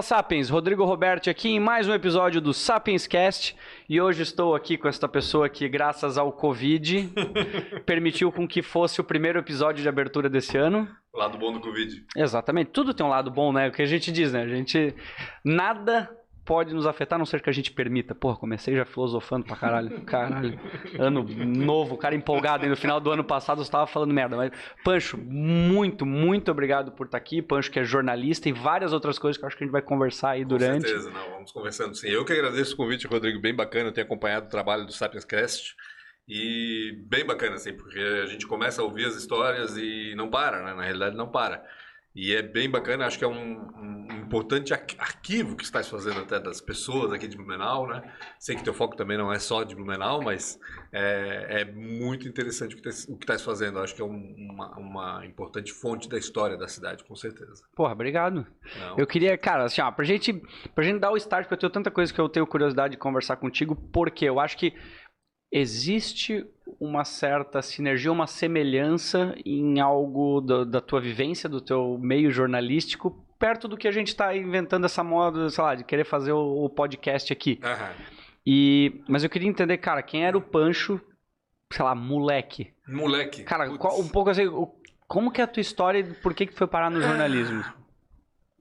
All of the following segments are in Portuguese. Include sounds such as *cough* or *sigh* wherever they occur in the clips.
Fala Sapiens, Rodrigo Roberti aqui em mais um episódio do Sapiens Cast e hoje estou aqui com esta pessoa que, graças ao Covid, *laughs* permitiu com que fosse o primeiro episódio de abertura desse ano. Lado bom do Covid. Exatamente, tudo tem um lado bom, né? O que a gente diz, né? A gente. Nada pode nos afetar, a não ser que a gente permita. Porra, comecei já filosofando pra caralho. *laughs* Caralho. Ano novo, cara empolgado. E no final do ano passado eu estava falando merda. Mas, Pancho, muito, muito obrigado por estar aqui. Pancho, que é jornalista e várias outras coisas que eu acho que a gente vai conversar aí durante. Com certeza, não. Vamos conversando sim. Eu que agradeço o convite, Rodrigo. Bem bacana. Eu tenho acompanhado o trabalho do Sapiens Cast. E bem bacana, assim, porque a gente começa a ouvir as histórias e não para, né? Na realidade, não para. E é bem bacana, acho que é um, um, importante arquivo que estás fazendo até das pessoas aqui de Blumenau, né? Sei que teu foco também não é só de Blumenau, mas é, é muito interessante o que, estás fazendo. Acho que é um, uma, uma, importante fonte da história da cidade, com certeza. Porra, obrigado. Não. Eu queria, cara, assim, ó, pra gente, pra gente dar o start, porque eu tenho tanta coisa que eu tenho curiosidade de conversar contigo, porque eu acho que existe uma certa sinergia, uma semelhança em algo do, da tua vivência, do teu meio jornalístico, perto do que a gente está inventando essa moda, sei lá, de querer fazer o, o podcast aqui. Uhum. E, mas eu queria entender, cara, quem era o Pancho, sei lá, moleque? Moleque. Cara, qual, um pouco assim, como que é a tua história e por que, que foi parar no jornalismo?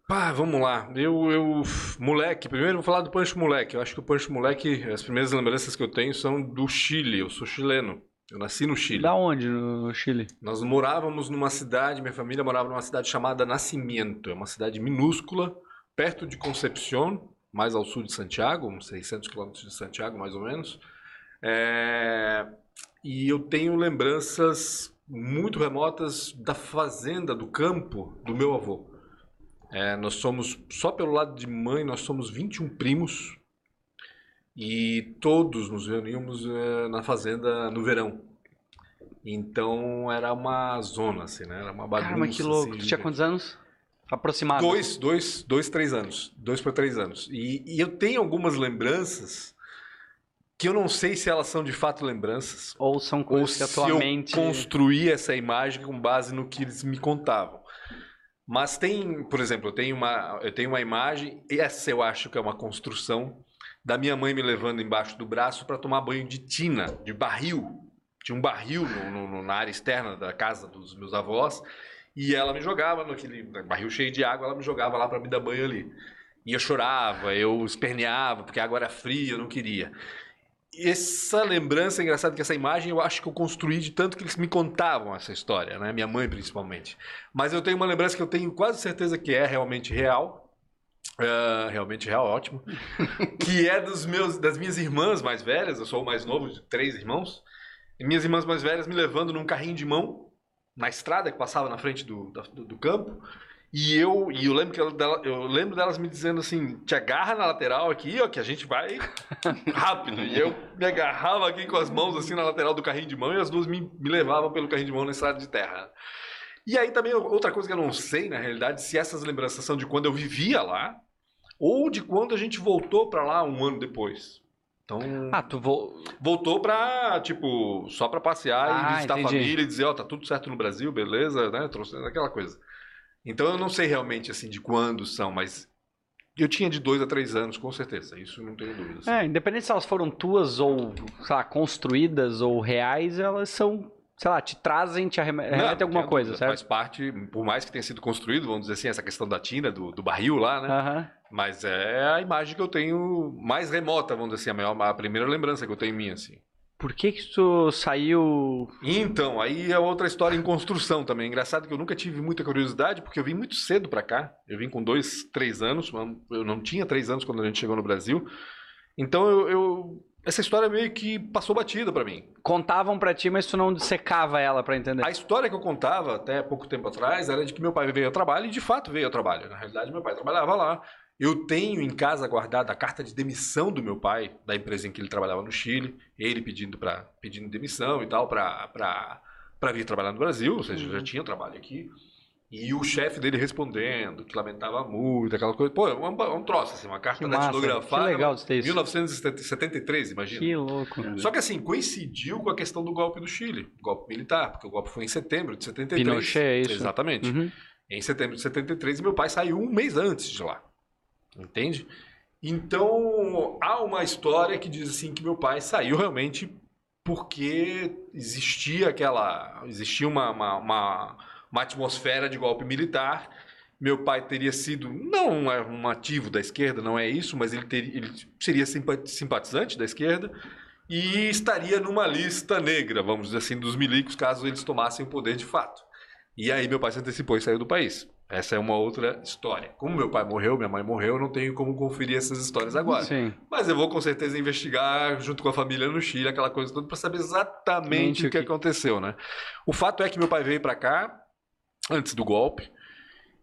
Pá, vamos lá. Eu, eu, moleque, primeiro vou falar do Pancho Moleque. Eu acho que o Pancho Moleque, as primeiras lembranças que eu tenho são do Chile. Eu sou chileno. Eu nasci no Chile. Da onde no Chile? Nós morávamos numa cidade, minha família morava numa cidade chamada Nascimento. É uma cidade minúscula, perto de Concepción, mais ao sul de Santiago, uns 600 quilômetros de Santiago, mais ou menos. É... E eu tenho lembranças muito remotas da fazenda, do campo do meu avô. É, nós somos, só pelo lado de mãe, nós somos 21 primos e todos nos reuníamos é, na fazenda no verão. Então era uma zona, assim, né? Era uma bagunça. Caramba, que louco. Assim, tu tinha quantos anos? Aproximado? Dois, dois, dois, três anos. Dois para três anos. E, e eu tenho algumas lembranças que eu não sei se elas são de fato lembranças. Ou são coisas que atualmente... eu construí essa imagem com base no que eles me contavam. Mas tem, por exemplo, eu tenho uma, eu tenho uma imagem, essa eu acho que é uma construção, da minha mãe me levando embaixo do braço para tomar banho de tina, de barril. Tinha um barril no, no, na área externa da casa dos meus avós, e ela me jogava naquele barril cheio de água, ela me jogava lá para me dar banho ali. E eu chorava, eu esperneava, porque a água era fria, eu não queria essa lembrança, é engraçado que essa imagem eu acho que eu construí de tanto que eles me contavam essa história, né? Minha mãe principalmente. Mas eu tenho uma lembrança que eu tenho quase certeza que é realmente real. Uh, realmente real, ótimo. *laughs* que é dos meus, das minhas irmãs mais velhas. Eu sou o mais novo de três irmãos. E minhas irmãs mais velhas me levando num carrinho de mão na estrada que passava na frente do, do, do campo. E eu, e eu lembro que ela, eu lembro delas me dizendo assim: te agarra na lateral aqui, ó, que a gente vai *laughs* rápido. E eu me agarrava aqui com as mãos assim na lateral do carrinho de mão e as duas me, me levavam pelo carrinho de mão na estrada de terra. E aí também outra coisa que eu não sei, na realidade, se essas lembranças são de quando eu vivia lá ou de quando a gente voltou para lá um ano depois. Então, ah, tu vo... voltou pra, tipo, só pra passear ah, e visitar entendi. a família e dizer, ó, oh, tá tudo certo no Brasil, beleza, né? Trouxe aquela coisa. Então eu não sei realmente assim de quando são, mas eu tinha de dois a três anos, com certeza. Isso não tenho dúvidas. É, independente se elas foram tuas ou, sei lá, construídas ou reais, elas são, sei lá, te trazem, te arremetem alguma coisa, certo? Faz parte, por mais que tenha sido construído, vamos dizer assim, essa questão da tina, do, do barril lá, né? Uhum. Mas é a imagem que eu tenho mais remota, vamos dizer assim, a, maior, a primeira lembrança que eu tenho em mim, assim. Por que que isso saiu... Então, aí é outra história em construção também. Engraçado que eu nunca tive muita curiosidade, porque eu vim muito cedo para cá. Eu vim com dois, três anos. Eu não tinha três anos quando a gente chegou no Brasil. Então, eu, eu essa história meio que passou batida para mim. Contavam para ti, mas tu não secava ela para entender. A história que eu contava até pouco tempo atrás era de que meu pai veio ao trabalho e de fato veio ao trabalho. Na realidade, meu pai trabalhava lá. Eu tenho em casa guardada a carta de demissão do meu pai, da empresa em que ele trabalhava no Chile, ele pedindo, pra, pedindo demissão e tal para vir trabalhar no Brasil, ou seja, uhum. já tinha trabalho aqui. E o chefe dele respondendo, que lamentava muito, aquela coisa. Pô, é um, é um troço, assim, uma carta datilografada. Que legal de ter isso. 1973, imagina. Que louco. Só que assim, coincidiu com a questão do golpe do Chile, golpe militar, porque o golpe foi em setembro de 73. Pinochet, é isso? Exatamente. Uhum. Em setembro de 73, e meu pai saiu um mês antes de lá. Entende? Então, há uma história que diz assim que meu pai saiu realmente porque existia aquela. existia uma, uma, uma, uma atmosfera de golpe militar. Meu pai teria sido, não um, um ativo da esquerda, não é isso, mas ele, teria, ele seria simpatizante da esquerda e estaria numa lista negra, vamos dizer assim, dos milicos, caso eles tomassem o poder de fato. E aí meu pai se antecipou e saiu do país. Essa é uma outra história. Como meu pai morreu, minha mãe morreu, eu não tenho como conferir essas histórias agora. Sim. Mas eu vou com certeza investigar junto com a família no Chile, aquela coisa toda, para saber exatamente o que, que aconteceu, né? O fato é que meu pai veio para cá antes do golpe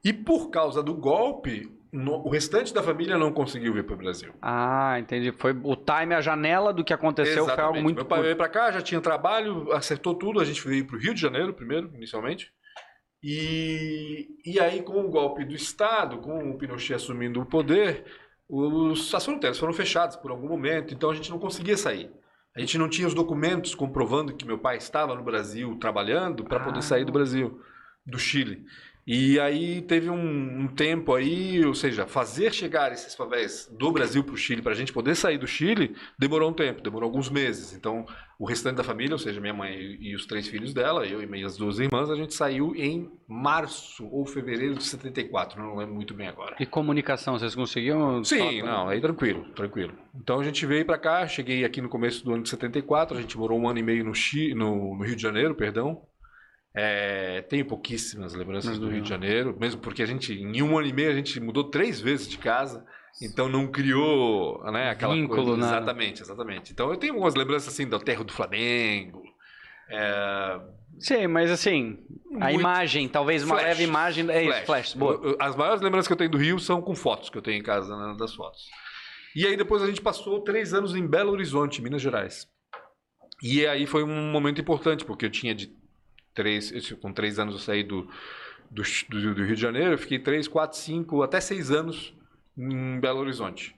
e por causa do golpe, no, o restante da família não conseguiu vir para o Brasil. Ah, entendi. Foi o time, a janela do que aconteceu Exatamente. foi algo muito. Meu pai veio para cá, já tinha trabalho, acertou tudo. A gente veio para o Rio de Janeiro primeiro, inicialmente. E, e aí, com o golpe do Estado, com o Pinochet assumindo o poder, os, as fronteiras foram fechadas por algum momento, então a gente não conseguia sair. A gente não tinha os documentos comprovando que meu pai estava no Brasil trabalhando para poder sair do Brasil, do Chile. E aí teve um, um, tempo aí, ou seja, fazer chegar esses favéis do Brasil para o Chile, para a gente poder sair do Chile, demorou um tempo, demorou alguns meses. Então, o restante da família, ou seja, minha mãe e, os três filhos dela, eu e minhas duas irmãs, a gente saiu em março ou fevereiro de 74, não lembro muito bem agora. E comunicação, vocês conseguiam? Sim, não, aí tranquilo, tranquilo. Então a gente veio para cá, cheguei aqui no começo do ano de 74, a gente morou um ano e meio no, Chile, no, no Rio de Janeiro, perdão, é, tenho pouquíssimas lembranças uhum. do Rio de Janeiro, mesmo porque a gente, em um ano e meio, a gente mudou três vezes de casa, então não criou né, aquela Vínculo, coisa. Né? Exatamente, exatamente. Então eu tenho algumas lembranças assim do Terro do Flamengo. É... Sim, mas assim, a imagem, talvez uma leve imagem. É isso, flash. Boa. As maiores lembranças que eu tenho do Rio são com fotos que eu tenho em casa, né, das fotos. E aí depois a gente passou três anos em Belo Horizonte, Minas Gerais. E aí foi um momento importante, porque eu tinha de três, com três anos eu saí do, do, do, do Rio de Janeiro, eu fiquei três, quatro, cinco, até seis anos em Belo Horizonte.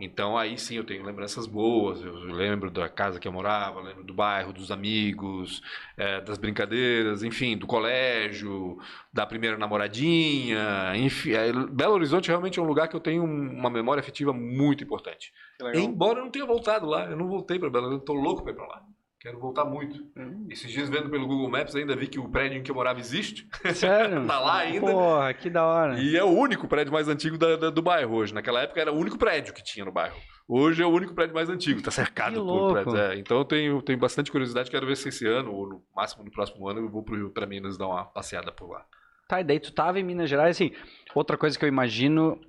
Então aí sim eu tenho lembranças boas, eu lembro da casa que eu morava, lembro do bairro, dos amigos, é, das brincadeiras, enfim, do colégio, da primeira namoradinha, enfim. É, Belo Horizonte realmente é um lugar que eu tenho uma memória afetiva muito importante. Embora eu não tenha voltado lá, eu não voltei para Belo Horizonte, estou louco para ir para lá. Quero voltar muito. Hum. Esses dias vendo pelo Google Maps ainda vi que o prédio em que eu morava existe. Sério? *laughs* tá lá ainda. Porra, que da hora. E é o único prédio mais antigo da, da, do bairro hoje. Naquela época era o único prédio que tinha no bairro. Hoje é o único prédio mais antigo, tá cercado por prédios. É, então eu tenho, tenho bastante curiosidade, quero ver se esse ano, ou no máximo no próximo ano, eu vou pro Rio para Minas dar uma passeada por lá. Tá, e daí tu tava em Minas Gerais, assim, outra coisa que eu imagino,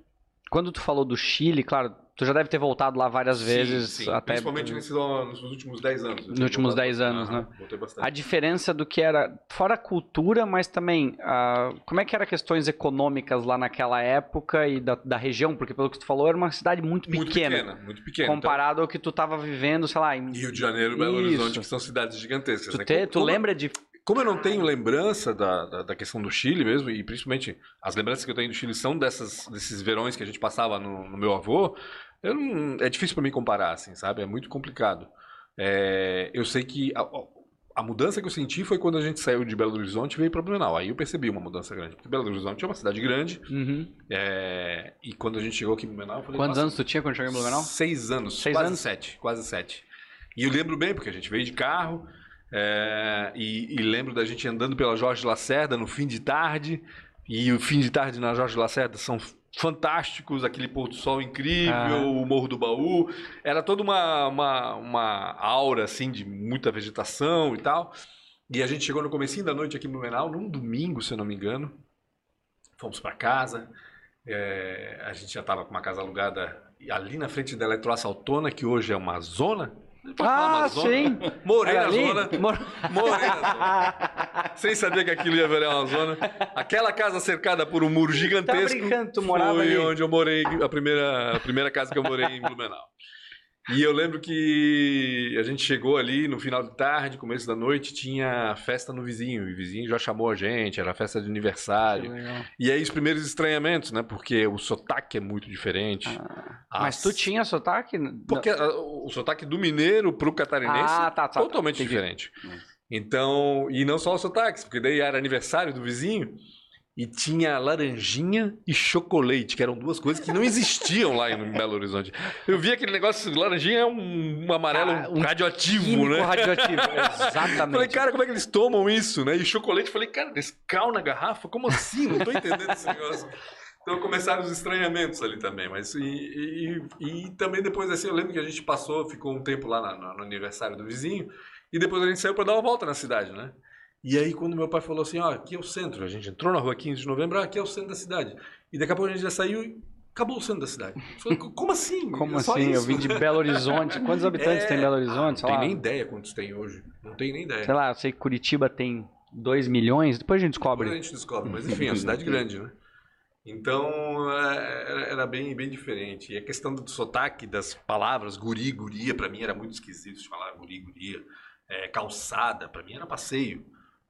quando tu falou do Chile, claro, Tu já deve ter voltado lá várias sim, vezes. Sim. Até... Principalmente nesses, nos últimos 10 anos. Nos últimos 10 anos, né? Voltei bastante. A diferença do que era, fora a cultura, mas também, uh, como é que eram questões econômicas lá naquela época e da, da região? Porque pelo que tu falou, era uma cidade muito pequena. Muito pequena, muito pequena. Comparado então... ao que tu estava vivendo, sei lá... Em... Rio de Janeiro e Belo Horizonte, que são cidades gigantescas. Tu, né? te, tu como... lembra de como eu não tenho lembrança da, da, da, questão do Chile mesmo, e principalmente as lembranças que eu tenho do Chile são dessas, desses verões que a gente passava no, no meu avô, não, é difícil para mim comparar, assim, sabe? É muito complicado. É, eu sei que a, a, mudança que eu senti foi quando a gente saiu de Belo Horizonte e veio para Blumenau. Aí eu percebi uma mudança grande. Porque Belo Horizonte é uma cidade grande. Uhum. É, e quando a gente chegou aqui em Blumenau, eu falei... Quantos anos tu tinha quando chegou em Blumenau? Seis anos. Seis quase anos? sete. Quase sete. E eu lembro bem, porque a gente veio de carro... É, e, e, lembro da gente andando pela Jorge Lacerda no fim de tarde. E o fim de tarde na Jorge Lacerda são fantásticos, aquele pôr do sol incrível, ah. o Morro do Baú. Era toda uma, uma, uma aura, assim, de muita vegetação e tal. E a gente chegou no comecinho da noite aqui em Blumenau, num domingo, se eu não me engano. Fomos para casa. É, a gente já estava com uma casa alugada ali na frente da Eletroassaltona, que hoje é uma zona. Ah, sim. Morei na zona. Mor... Morei na zona. Sem saber que aquilo ia virar uma zona. Aquela casa cercada por um muro tá gigantesco. Tá brincando, tu morava foi ali. onde eu morei, a primeira, a primeira casa que eu morei em Blumenau. E eu lembro que a gente chegou ali no final de tarde, começo da noite, tinha festa no vizinho. E o vizinho já chamou a gente, era festa de aniversário. E aí os primeiros estranhamentos, né? Porque o sotaque é muito diferente. Ah. Mas tu tinha sotaque? Porque o sotaque do mineiro pro catarinense ah, tá, tá, totalmente tá, diferente. Então, e não só os sotaques, porque daí era aniversário do vizinho. e tinha laranjinha e chocolate, que eram duas coisas que não existiam lá em Belo Horizonte. Eu vi aquele negócio, laranjinha é um, um amarelo ah, um radioativo, né? radioativo, *laughs* exatamente. Falei, cara, como é que eles tomam isso, né? E chocolate, falei, cara, Nescau na garrafa? Como assim? Não tô entendendo esse negócio. Então começaram os estranhamentos ali também, mas e, e, e, também depois assim, eu lembro que a gente passou, ficou um tempo lá na, no aniversário do vizinho, e depois a gente saiu para dar uma volta na cidade, né? E aí, quando meu pai falou assim, ó, aqui é o centro, a gente entrou na rua 15 de novembro, ah, aqui é o centro da cidade. E daqui a pouco a gente já saiu e acabou o centro da cidade. Falei, Como assim? *laughs* Como é assim? Isso? Eu vim de Belo Horizonte. Quantos habitantes é... tem Belo Horizonte? Não tem nem ideia quantos tem hoje. Não tem nem ideia. Sei lá, eu sei que Curitiba tem 2 milhões, depois a gente descobre. Depois a gente descobre, mas enfim, é uma cidade *laughs* grande, né? Então é, era bem, bem diferente. E a questão do sotaque das palavras, guri, guria, para mim era muito esquisito de falar guri, guria. É, calçada, para mim era passeio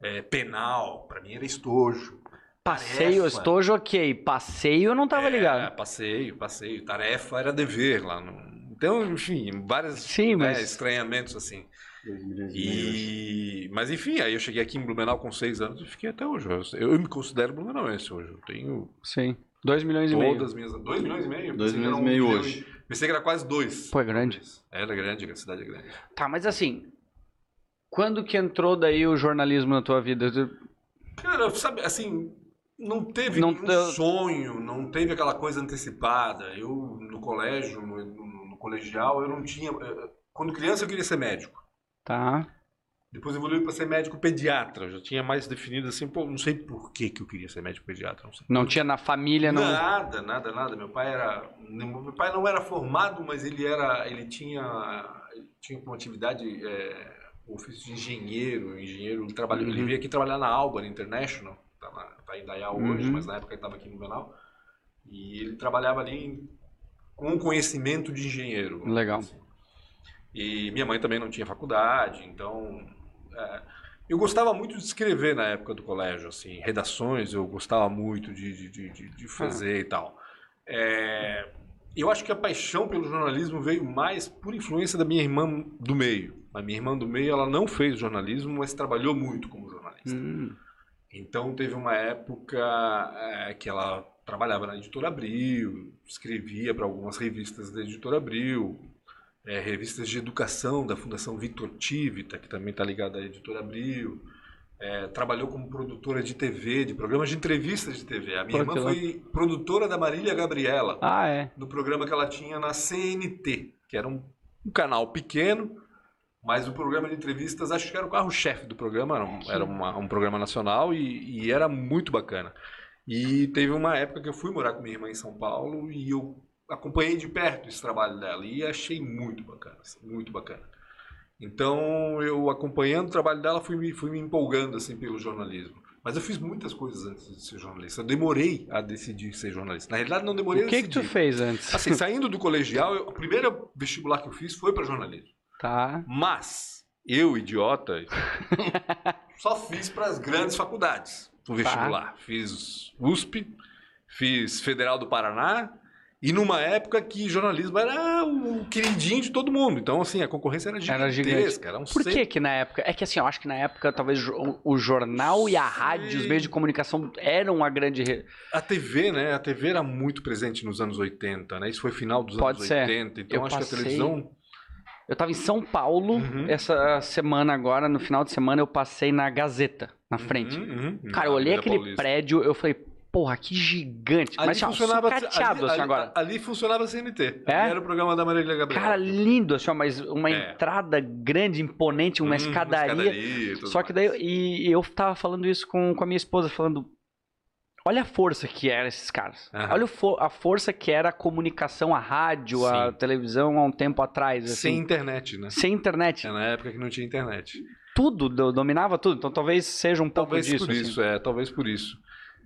é, penal, para mim era estojo. Passeio, tarefa. estojo, ok. Passeio eu não tava é, ligado. Passeio, passeio. Tarefa era dever lá. No... Então, enfim, vários Sim, né, mas... estranhamentos assim. E... Mas enfim, aí eu cheguei aqui em Blumenau com seis anos e fiquei até hoje. Eu, eu me considero blumenauense hoje. Eu tenho. Sim. Dois milhões e meio. Todas minhas. Dois milhões e meio? Dois milhões e meio hoje. Pensei que era quase dois. Pô, é grande. Era grande, a cidade é grande. Tá, mas assim, quando que entrou daí o jornalismo na tua vida? Cara, sabe, assim, não teve não, um sonho, não teve aquela coisa antecipada. Eu, no colégio, no, no, no, colegial, eu não tinha... Eh, quando criança, eu queria ser médico. Tá. Depois evoluiu para ser médico pediatra. Eu já tinha mais definido assim, pô, não sei por que, que eu queria ser médico pediatra. Não, não tinha na família, não? Nada, nada, nada. Meu pai era... Meu pai não era formado, mas ele era... Ele tinha, ele tinha uma atividade... É, ofício de engenheiro, engenheiro, ele, trabalhou, uhum. ele veio aqui trabalhar na Albany International, tá, na, tá em Dayal uhum. hoje, mas na época ele estava aqui no Benal, e ele trabalhava ali com conhecimento de engenheiro. Legal. Assim. E minha mãe também não tinha faculdade, então... É, eu gostava muito de escrever na época do colégio, assim, redações eu gostava muito de, de, de, de fazer ah. e tal. É, eu acho que a paixão pelo jornalismo veio mais por influência da minha irmã do meio. A minha irmã do meio, ela não fez jornalismo, mas trabalhou muito como jornalista. Hum. Então teve uma época é, que ela trabalhava na Editora Abril, escrevia para algumas revistas da Editora Abril, é, revistas de educação da Fundação Victor Tivita, que também está ligada à Editora Abril. É, trabalhou como produtora de TV, de programas de entrevistas de TV. A minha irmã foi produtora da Marília Gabriela. Ah, é? No programa que ela tinha na CNT, que era um, um canal pequeno, mas o programa de entrevistas, acho que era o carro-chefe do programa, era, um, era uma, um programa nacional e, e, era muito bacana. E teve uma época que eu fui morar com minha irmã em São Paulo e eu acompanhei de perto esse trabalho dela e achei muito bacana, assim, muito bacana. Então, eu acompanhando o trabalho dela, fui me, fui me empolgando assim pelo jornalismo. Mas eu fiz muitas coisas antes de ser jornalista. Eu demorei a decidir ser jornalista. Na realidade, não demorei o que a decidir. O que tu fez antes? Assim, saindo do colegial, eu, o primeiro vestibular que eu fiz foi para jornalismo. Tá. Mas, eu, idiota, *laughs* só fiz para as grandes faculdades o vestibular. Tá. Fiz USP, fiz Federal do Paraná e numa época que jornalismo era o queridinho de todo mundo. Então, assim, a concorrência era gigantesca. Era gigante. Era um Por que que na época? É que assim, eu acho que na época talvez o jornal e a rádio, os meios de comunicação eram a grande... A TV, né? A TV era muito presente nos anos 80, né? Isso foi final dos Pode anos ser. 80. Então, eu acho passei... que a televisão... Eu tava em São Paulo uhum. essa semana agora, no final de semana eu passei na Gazeta, na uhum, frente. Uhum, Cara, eu olhei aquele Paulista. prédio, eu falei, porra, que gigante. Ali Mas funcionava cateado, ali, assim, agora. Ali funcionava CNT. É? Ali era o programa da Marília Gabriela. Cara, lindo, assim, mas uma é. entrada grande, imponente, uma hum, escadaria. Uma escadaria só que daí, e, eu tava falando isso com, com a minha esposa, falando, Olha a força que eram esses caras. Uhum. Olha a força que era a comunicação, a rádio, Sim. a televisão há um tempo atrás. Assim. Sem internet, né? Sem internet. É na época que não tinha internet. Tudo, dominava tudo. Então talvez seja um talvez pouco disso. Talvez por isso, assim. é. Talvez por isso.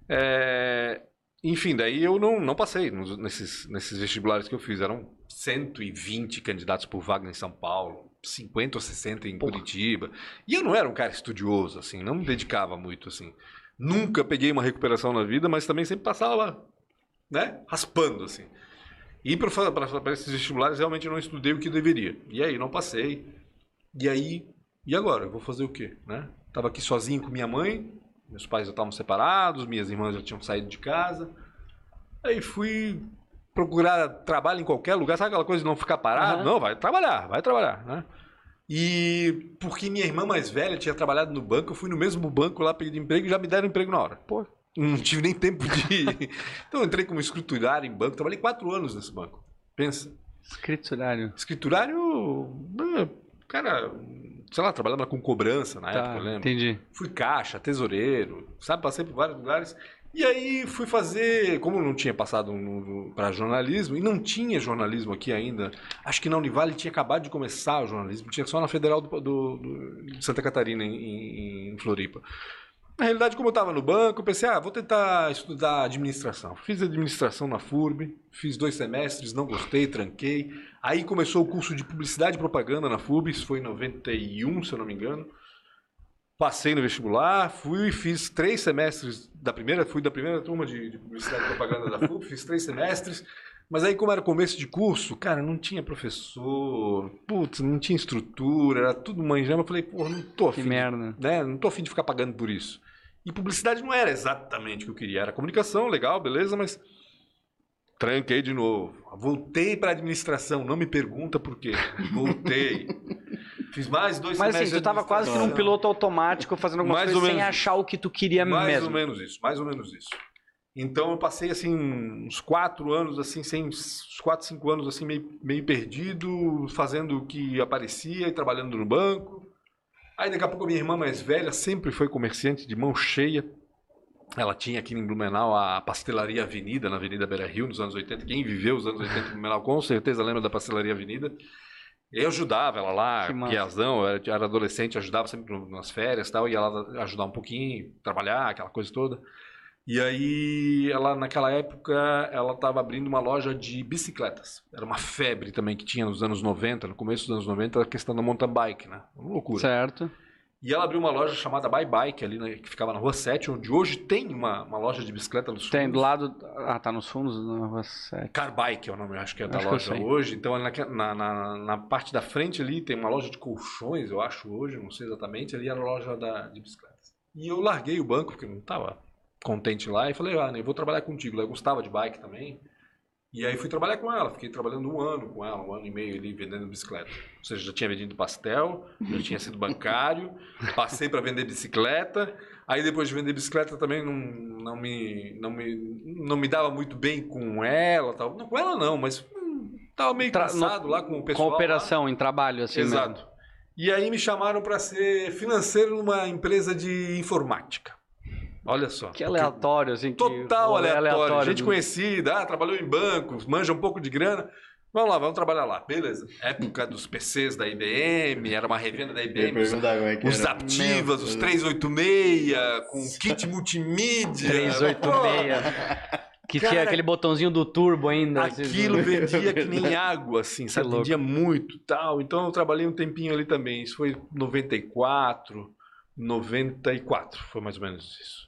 É... Enfim, daí eu não, não passei nos, nesses, nesses vestibulares que eu fiz. Eram 120 candidatos por vaga em São Paulo, 50 ou 60 em Porra. Curitiba. E eu não era um cara estudioso, assim, não me dedicava muito, assim. Nunca peguei uma recuperação na vida, mas também sempre passava, né? Raspando, assim. E para esses vestibulares realmente eu não estudei o que deveria. E aí, não passei. E aí, e agora? Eu vou fazer o quê, né? Tava aqui sozinho com minha mãe, Meus pais já estavam separados, minhas irmãs já tinham saído de casa. Aí fui procurar trabalho em qualquer lugar, sabe aquela coisa de não ficar parado? Uhum. Não, vai trabalhar, vai trabalhar, né? E porque minha irmã mais velha tinha trabalhado no banco, eu fui no mesmo banco lá pedir emprego e já me deram emprego na hora. Pô, não tive nem tempo de. *laughs* então eu entrei como escriturário em banco, trabalhei quatro anos nesse banco. Pensa. Escriturário. Escriturário. Cara, sei lá, trabalhava com cobrança na tá, época, eu lembro. Entendi. Fui caixa, tesoureiro, sabe? Passei por vários lugares. E aí fui fazer, como não tinha passado para jornalismo, e não tinha jornalismo aqui ainda, acho que na Univale tinha acabado de começar o jornalismo, tinha só na Federal do, do, do de Santa Catarina, em, em, Floripa. Na realidade, como eu estava no banco, eu pensei, ah, vou tentar estudar administração. Fiz administração na FURB, fiz dois semestres, não gostei, tranquei. Aí começou o curso de publicidade e propaganda na FURB, isso foi em 91, se eu não me engano. Passei no vestibular, fui e fiz três semestres da primeira, fui da primeira turma de, de publicidade e propaganda da FUP, fiz três semestres. Mas aí, como era começo de curso, cara, não tinha professor, putz, não tinha estrutura, era tudo manjando. Eu falei, pô, não tô afim. Que merda. Né? Não tô afim de ficar pagando por isso. E publicidade não era exatamente o que eu queria. Era comunicação, legal, beleza, mas tranquei de novo. Voltei para administração, não me pergunta por quê. Voltei. *laughs* Fiz mais dois Mas assim, tu tava quase que num piloto automático fazendo alguma mais coisa sem menos. achar o que tu queria mais mesmo. Mais ou menos isso, mais ou menos isso. Então eu passei assim uns quatro anos assim, sem uns quatro, cinco anos assim meio, meio perdido, fazendo o que aparecia e trabalhando no banco. Aí daqui a pouco a minha irmã mais velha sempre foi comerciante de mão cheia. Ela tinha aqui em Blumenau a pastelaria Avenida, na Avenida Beira Rio, nos anos 80. Quem viveu os anos 80 em Blumenau com certeza lembra da pastelaria Avenida. Eu ajudava ela lá, piazão, eu era, adolescente, ajudava sempre nas férias e tal, e ela ajudar um pouquinho, trabalhar, aquela coisa toda. E aí, ela naquela época, ela estava abrindo uma loja de bicicletas. Era uma febre também que tinha nos anos 90, no começo dos anos 90, a questão da mountain bike, né? Uma loucura. Certo. E ela abriu uma loja chamada Bye Bike, ali, né, que ficava na Rua 7, onde hoje tem uma, uma loja de bicicleta nos Tem, do lado. Ah, tá nos fundos da Rua 7. Car Bike é o nome, acho que é da acho loja hoje. Então, na, na, na, parte da frente ali tem uma loja de colchões, eu acho, hoje, não sei exatamente. Ali era a loja da, de bicicletas. E eu larguei o banco, porque não estava contente lá, e falei, ah, né, eu vou trabalhar contigo. Eu gostava de bike também. E aí fui trabalhar com ela, fiquei trabalhando um ano com ela, um ano e meio ali vendendo bicicleta. Ou seja, já tinha vendido pastel, já tinha sido bancário, *laughs* passei para vender bicicleta. Aí depois de vender bicicleta também não, não, me, não, me, não me dava muito bem com ela, tal. Não com ela não, mas hum, tava meio cansado Tra lá com o pessoal. Cooperação lá. em trabalho, assim Exato. Mesmo. E aí me chamaram para ser financeiro numa empresa de informática. Olha só. Que aleatório, assim. Total aleatório. aleatório. Gente do... conhecida, ah, trabalhou em bancos, manja um pouco de grana. Vamos lá, vamos trabalhar lá. Beleza. Época dos PCs da IBM, era uma revenda da IBM. Os, é os Aptivas, os 386, com kit multimídia. 386. Que Cara, tinha aquele botãozinho do turbo ainda. Aquilo vendia que nem *laughs* água, assim, sabe? Vendia muito tal. Então eu trabalhei um tempinho ali também. Isso foi 94, 94, foi mais ou menos isso.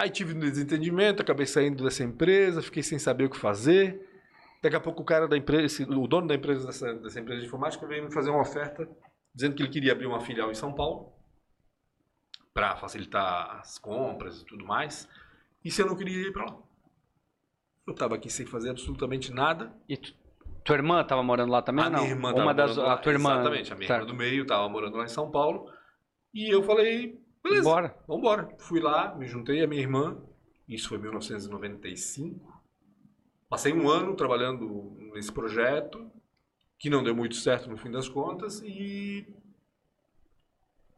Aí tive um desentendimento, acabei saindo dessa empresa, fiquei sem saber o que fazer. Daqui a pouco o cara da empresa, o dono da empresa dessa, dessa empresa de informática veio me fazer uma oferta dizendo que ele queria abrir uma filial em São Paulo para facilitar as compras e tudo mais. E se eu não queria ir para lá. Eu estava aqui sem fazer absolutamente nada. E tu, tua irmã estava morando lá também? A não? minha irmã Uma das, a tua irmã. Exatamente, a minha certo. irmã do meio estava morando lá em São Paulo. E eu falei, Beleza. Bora. Vambora. Fui lá, me juntei a minha irmã. Isso foi em 1995. Passei um ano trabalhando nesse projeto, que não deu muito certo no fim das contas, e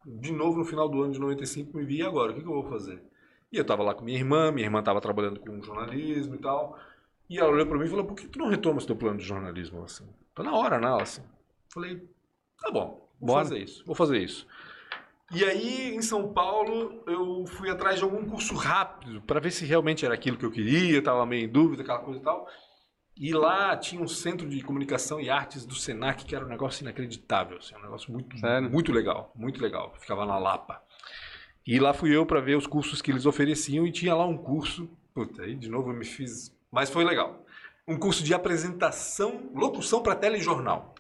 de novo no final do ano de 95 me vi agora, o que, que eu vou fazer? E eu estava lá com minha irmã, minha irmã estava trabalhando com jornalismo e tal, e ela olhou para mim e falou, por que tu não retomas teu plano de jornalismo assim? Tá na hora, né? Assim. Falei, tá bom, vou Bora. fazer isso, vou fazer isso. E aí, em São Paulo, eu fui atrás de algum curso rápido para ver se realmente era aquilo que eu queria, estava meio em dúvida, aquela coisa e tal. E lá tinha um centro de comunicação e artes do Senac que era um negócio inacreditável, assim, um negócio muito, muito legal, muito legal. Ficava na Lapa. E lá fui eu para ver os cursos que eles ofereciam e tinha lá um curso, puta, aí de novo eu me fiz, mas foi legal. Um curso de apresentação, locução para telejornal.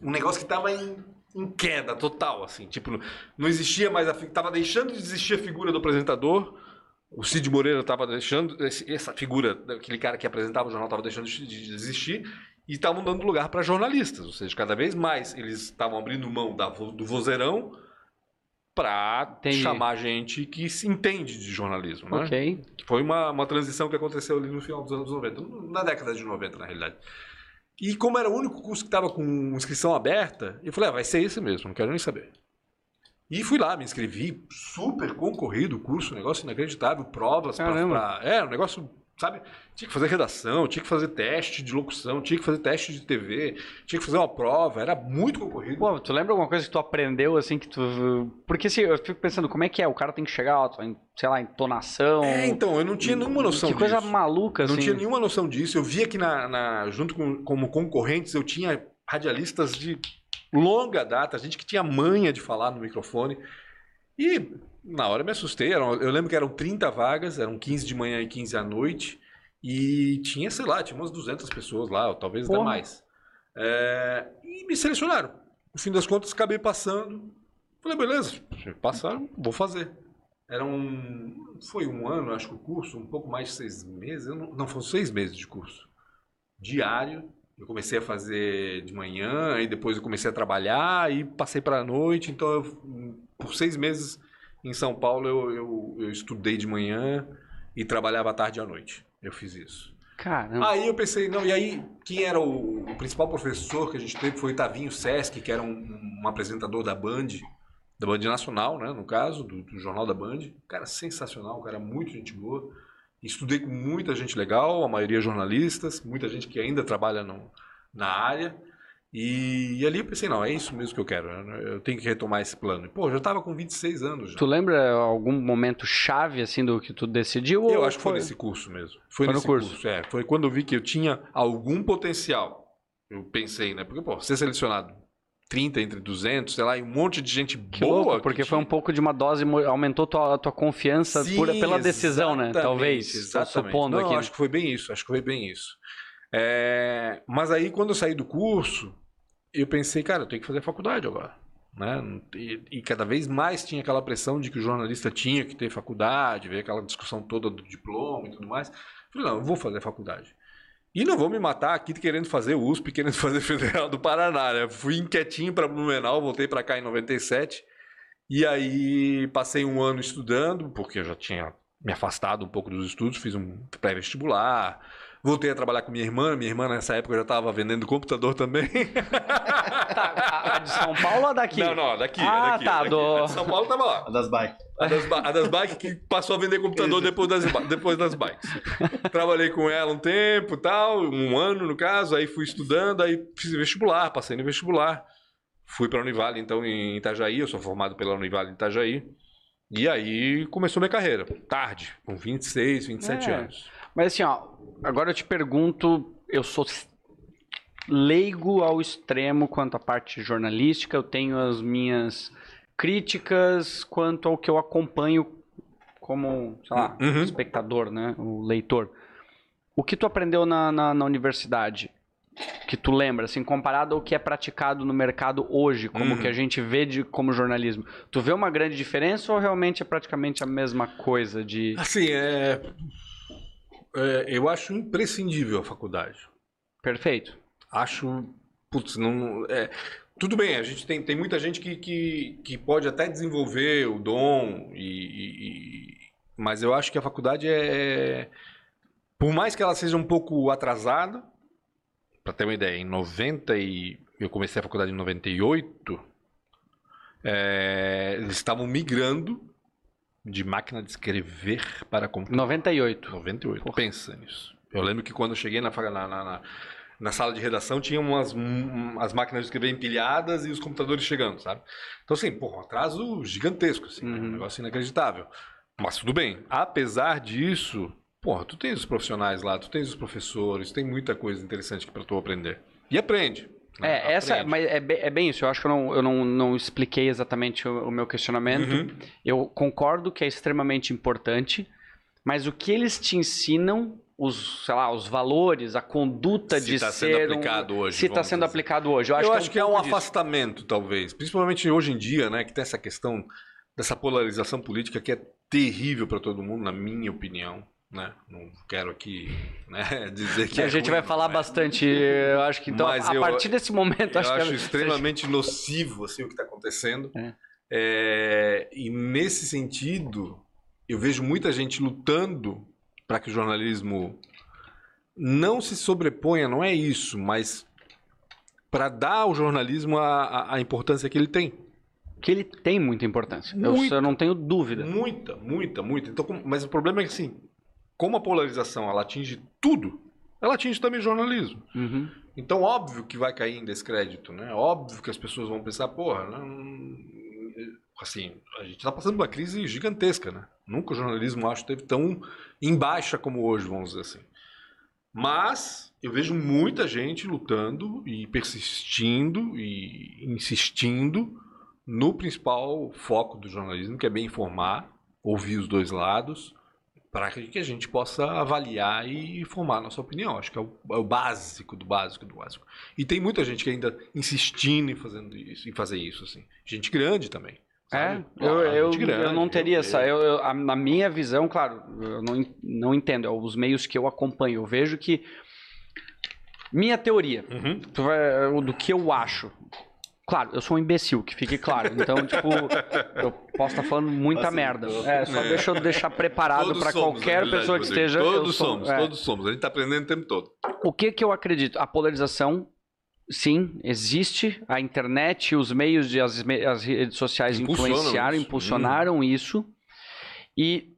Um negócio que estava em em queda total, assim. Tipo, não existia mais a... Tava deixando de existir a figura do apresentador. O Cid Moreira estava deixando... Essa figura, aquele cara que apresentava o jornal, estava deixando de existir. E estavam dando lugar para jornalistas. Ou seja, cada vez mais eles estavam abrindo mão da, do vozeirão para chamar gente que se entende de jornalismo, né? Ok. Foi uma, uma transição que aconteceu ali no final dos anos 90, na década de 90, na realidade. E como era o único curso que estava com inscrição aberta, eu falei, ah, vai ser esse mesmo, não quero nem saber. E fui lá, me inscrevi, super concorrido o curso, negócio inacreditável, provas para... É, um negócio sabe? Tinha que fazer redação, tinha que fazer teste de locução, tinha que fazer teste de TV, tinha que fazer uma prova, era muito concorrido. Pô, tu lembra alguma coisa que tu aprendeu, assim, que tu... Porque, assim, eu fico pensando, como é que é? O cara tem que chegar, sei lá, entonação... É, então, eu não tinha nenhuma noção que disso. Que coisa maluca, assim. Não tinha nenhuma noção disso. Eu via que, na, na junto com como concorrentes, eu tinha radialistas de longa data, gente que tinha manha de falar no microfone. E na hora eu me assustei. eu lembro que eram 30 vagas, eram 15 de manhã e 15 à noite. E tinha, sei lá, tinha umas 200 pessoas lá, ou talvez Porra. até mais. É, e me selecionaram. No fim das contas, acabei passando. Falei, beleza, passaram, vou fazer. Era um. Foi um ano, acho que o curso, um pouco mais de seis meses. Não, não, foram seis meses de curso. Diário. Eu comecei a fazer de manhã, e depois eu comecei a trabalhar, e passei para a noite. Então, eu, por seis meses em São Paulo, eu, eu, eu estudei de manhã e trabalhava à tarde e à noite. Eu fiz isso. Caramba. Aí eu pensei, não, e aí, quem era o, o principal professor que a gente teve foi o Tavinho Sesc, que era um, um apresentador da Band, da Band Nacional, né, no caso, do, do, Jornal da Band. Um cara sensacional, um cara muito gente boa. Estudei com muita gente legal, a maioria jornalistas, muita gente que ainda trabalha no, na área. E, e, ali eu pensei, não, é isso mesmo que eu quero. Eu tenho que retomar esse plano. Pô, eu já estava com 26 anos. Já. Tu lembra algum momento chave, assim, do que tu decidiu? Eu acho que foi nesse curso mesmo. Foi, foi nesse curso. curso. É, foi quando eu vi que eu tinha algum potencial. Eu pensei, né? Porque, pô, ser selecionado 30 entre 200, sei lá, e um monte de gente que boa. Louco, porque foi um pouco de uma dose, aumentou tua, tua confiança Sim, por, pela decisão, né? Talvez. Exatamente. Supondo Não, aqui. acho que foi bem isso, acho que foi bem isso. É, mas aí, quando eu saí do curso, eu pensei, cara, eu tenho que fazer faculdade agora. Né? E, e, cada vez mais tinha aquela pressão de que o jornalista tinha que ter faculdade, ver aquela discussão toda do diploma e tudo mais. Falei, não, eu vou fazer faculdade. E não vou me matar aqui querendo fazer USP, querendo *laughs* fazer Federal do Paraná. Né? Fui inquietinho para Blumenau, voltei para cá em 97. E aí passei um ano estudando, porque eu já tinha me afastado um pouco dos estudos, fiz um pré-vestibular, Voltei a trabalhar com minha irmã. Minha irmã, nessa época, já estava vendendo computador também. *laughs* a de São Paulo ou daqui? Não, não, daqui. Ah, daqui, tá. Daqui. Do... A de São Paulo estava lá. A das bikes. A das, a das bikes que passou a vender computador depois das, depois das bikes. Trabalhei com ela um tempo tal, um ano no caso, aí fui estudando, aí fiz vestibular, passei no vestibular. Fui para a Univale, então, em Itajaí, eu sou formado pela Univale em Itajaí. E aí começou minha carreira, tarde, com 26, 27 é. anos. Mas assim, ó, agora eu te pergunto, eu sou leigo ao extremo quanto à parte jornalística, eu tenho as minhas críticas quanto ao que eu acompanho como, sei lá, uhum. espectador, né, o leitor. O que tu aprendeu na, na, na, universidade? Que tu lembra, assim, comparado ao que é praticado no mercado hoje, como uhum. que a gente vê de, como jornalismo. Tu vê uma grande diferença ou realmente é praticamente a mesma coisa de... Assim, é é, eu acho imprescindível a faculdade. Perfeito. Acho. Putz, não. É, tudo bem, a gente tem, tem muita gente que, que, que pode até desenvolver o dom, e, e mas eu acho que a faculdade é, é. Por mais que ela seja um pouco atrasada, para ter uma ideia, em 90 e. Eu comecei a faculdade em 98. É, eles estavam migrando de máquina de escrever para computador. 98. 98. Porra. Pensa nisso. Eu lembro que quando eu cheguei na, na, na, na sala de redação tinha umas um, as máquinas de escrever empilhadas e os computadores chegando, sabe? Então, assim, porra, um atraso gigantesco, assim, uhum. um negócio inacreditável. Mas tudo bem. Apesar disso, porra, tu tens os profissionais lá, tu tens os professores, tem muita coisa interessante para tu aprender. E aprende. É, essa, mas é, é, bem isso. Eu acho que eu não, eu não, não expliquei exatamente o, o meu questionamento. Uhum. Eu concordo que é extremamente importante, mas o que eles te ensinam os, sei lá, os valores, a conduta Se de tá ser sendo aplicado um, hoje, se está sendo dizer. aplicado hoje. Eu acho Eu que acho que é um, pouco disso. afastamento, talvez. Principalmente hoje em dia, né? Que tem essa questão dessa polarização política que é terrível para todo mundo, na minha opinião. Né? Não quero aqui né, *laughs* dizer que a é gente ruim, vai falar bastante, eu acho que então Mas a eu- partir desse momento Eu acho, acho, que extremamente nocivo assim, o que está acontecendo. É. É, e nesse sentido, eu vejo muita gente lutando para que o jornalismo não se sobreponha, não é isso, mas para dar ao jornalismo a, a- a importância que ele tem. que ele tem muita importância. Eu, Muito. eu não tenho dúvida. Muita, muita, muita. Então, mas o problema é que assim, como a polarização ela atinge tudo, ela atinge também o jornalismo. Uhum. Então, óbvio que vai cair em descrédito, né? Óbvio que as pessoas vão pensar, porra, não... assim, a gente está passando por uma crise gigantesca, né? Nunca o jornalismo, acho, teve tão em baixa como hoje, vamos dizer assim. Mas eu vejo muita gente lutando e persistindo e insistindo no principal foco do jornalismo, que é bem informar, ouvir os dois lados, para que a gente possa avaliar e formar a nossa opinião. Acho que é o, é o básico do básico do básico. E tem muita gente que ainda insistindo em, fazendo isso, em fazer isso. Assim. Gente grande também. É, sabe? eu, Ah, eu, grande, eu não teria eu- essa. Eu, eu- na minha visão, claro, eu não, não entendo. É os meios que eu acompanho. Eu vejo que. Minha teoria, Uhum. do que eu acho. Claro, eu sou um imbecil, que fique claro. Então, *laughs* tipo, eu posso estar falando muita Assim, merda. É, só é. deixa eu deixar preparado para qualquer realidade, pessoa que esteja. Todos sou- somos, é. todos somos. A gente está aprendendo o tempo todo. O que que eu acredito? A polarização, sim, existe. A internet e os meios de as, as redes sociais influenciaram, isso. Hum. impulsionaram isso. E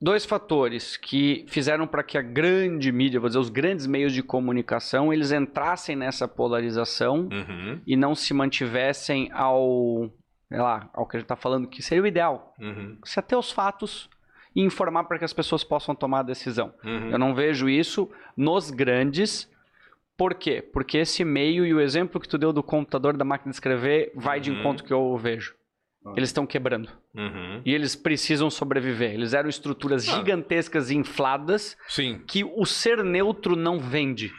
dois fatores que fizeram para que a grande mídia, vou dizer, os grandes meios de comunicação, eles entrassem nessa polarização Uhum. e não se mantivessem ao, sei lá, ao que a gente está falando, que seria o ideal. Uhum. Se até os fatos e informar para que as pessoas possam tomar a decisão. Uhum. Eu não vejo isso nos grandes. Por quê? Porque esse meio e o exemplo que tu deu do computador da máquina de escrever vai de Uhum. encontro que eu vejo. Eles estão quebrando. Uhum. E eles precisam sobreviver. Eles eram estruturas Ah. gigantescas e infladas Sim. que o ser neutro não vende.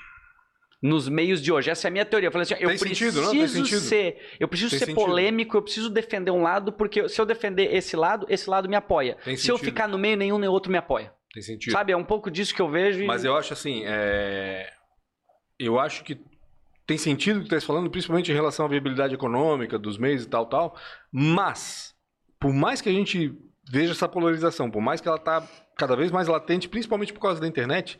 Nos meios de hoje. Essa é a minha teoria. Eu falei assim, eu preciso sentido, não? Ser, eu preciso Tem ser sentido. polêmico, eu preciso defender um lado, porque se eu defender esse lado, esse lado me apoia. Tem Se eu sentido. ficar no meio, nenhum nem outro me apoia. Tem sentido. Sabe? É um pouco disso que eu vejo. e- Mas eu acho assim, é... eu acho que tem sentido o que está falando, principalmente em relação à viabilidade econômica dos meios e tal, tal. Mas, por mais que a gente veja essa polarização, por mais que ela está cada vez mais latente, principalmente por causa da internet,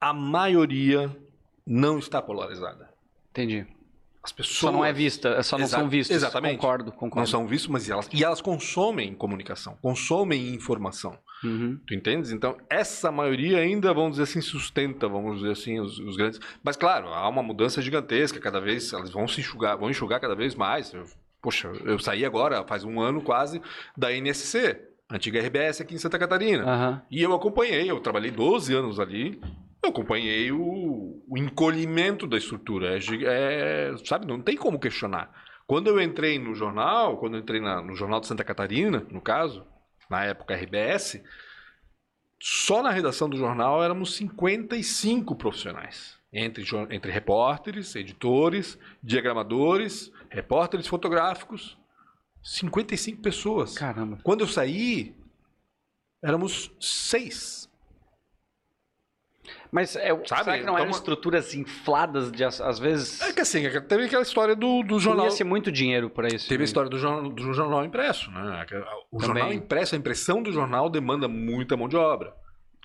a maioria não está polarizada. Entendi. As pessoas Só não é vista, só não Exa- são vistas. exatamente. Concordo, concordo. não são vistas, mas elas, e elas consomem comunicação, consomem informação. Uhum. Tu entendes? Então, essa maioria ainda, vamos dizer assim, sustenta, vamos dizer assim, os, os grandes. Mas, claro, há uma mudança gigantesca, cada vez, elas vão se enxugar, vão enxugar cada vez mais. Eu- poxa, eu saí agora, faz um ano quase, da NSC, antiga RBS aqui em Santa Catarina. Aham. E eu acompanhei, eu trabalhei 12 anos ali, eu acompanhei o, o encolhimento da estrutura. É, é, sabe, não tem como questionar. Quando eu entrei no jornal, quando eu entrei na- no Jornal de Santa Catarina, no caso, na época RBS, só na redação do jornal éramos 55 profissionais. Entre, entre repórteres, editores, diagramadores, repórteres fotográficos. 55 pessoas. Caramba. Quando eu saí, éramos seis. Mas é, Sabe? será que não eram Então- estruturas infladas de às vezes? É que assim, é teve aquela história do, do jornal. Ser muito dinheiro para isso. Teve a né? história do jornal, do jornal impresso, né? O Também. jornal impresso, a impressão do jornal demanda muita mão de obra.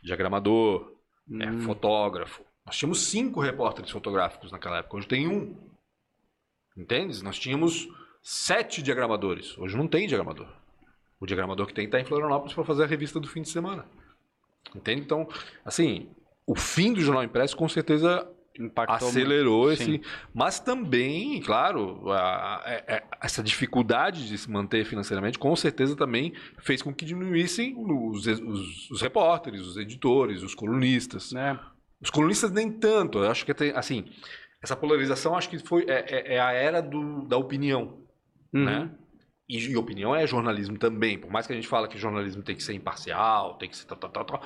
Diagramador, é, Hum. fotógrafo. Nós tínhamos cinco repórteres fotográficos naquela época, hoje tem um. Entendes? Nós tínhamos sete diagramadores, hoje não tem diagramador. O diagramador que tem está em Florianópolis para fazer a revista do fim de semana. Entende? Então, assim, o fim do jornal impresso com certeza Impactou acelerou muito. esse. Sim. Mas também, claro, a- a- a- essa dificuldade de se manter financeiramente, com certeza também fez com que diminuíssem os, os- os repórteres, os editores, os colunistas. Né? Os colunistas nem tanto. Eu acho que tem, assim, essa polarização acho que foi é, é- é a era do- da opinião, Uhum. né? E, e opinião é jornalismo também. Por mais que a gente fale que jornalismo tem que ser imparcial, tem que ser tal, tal, tal, tal.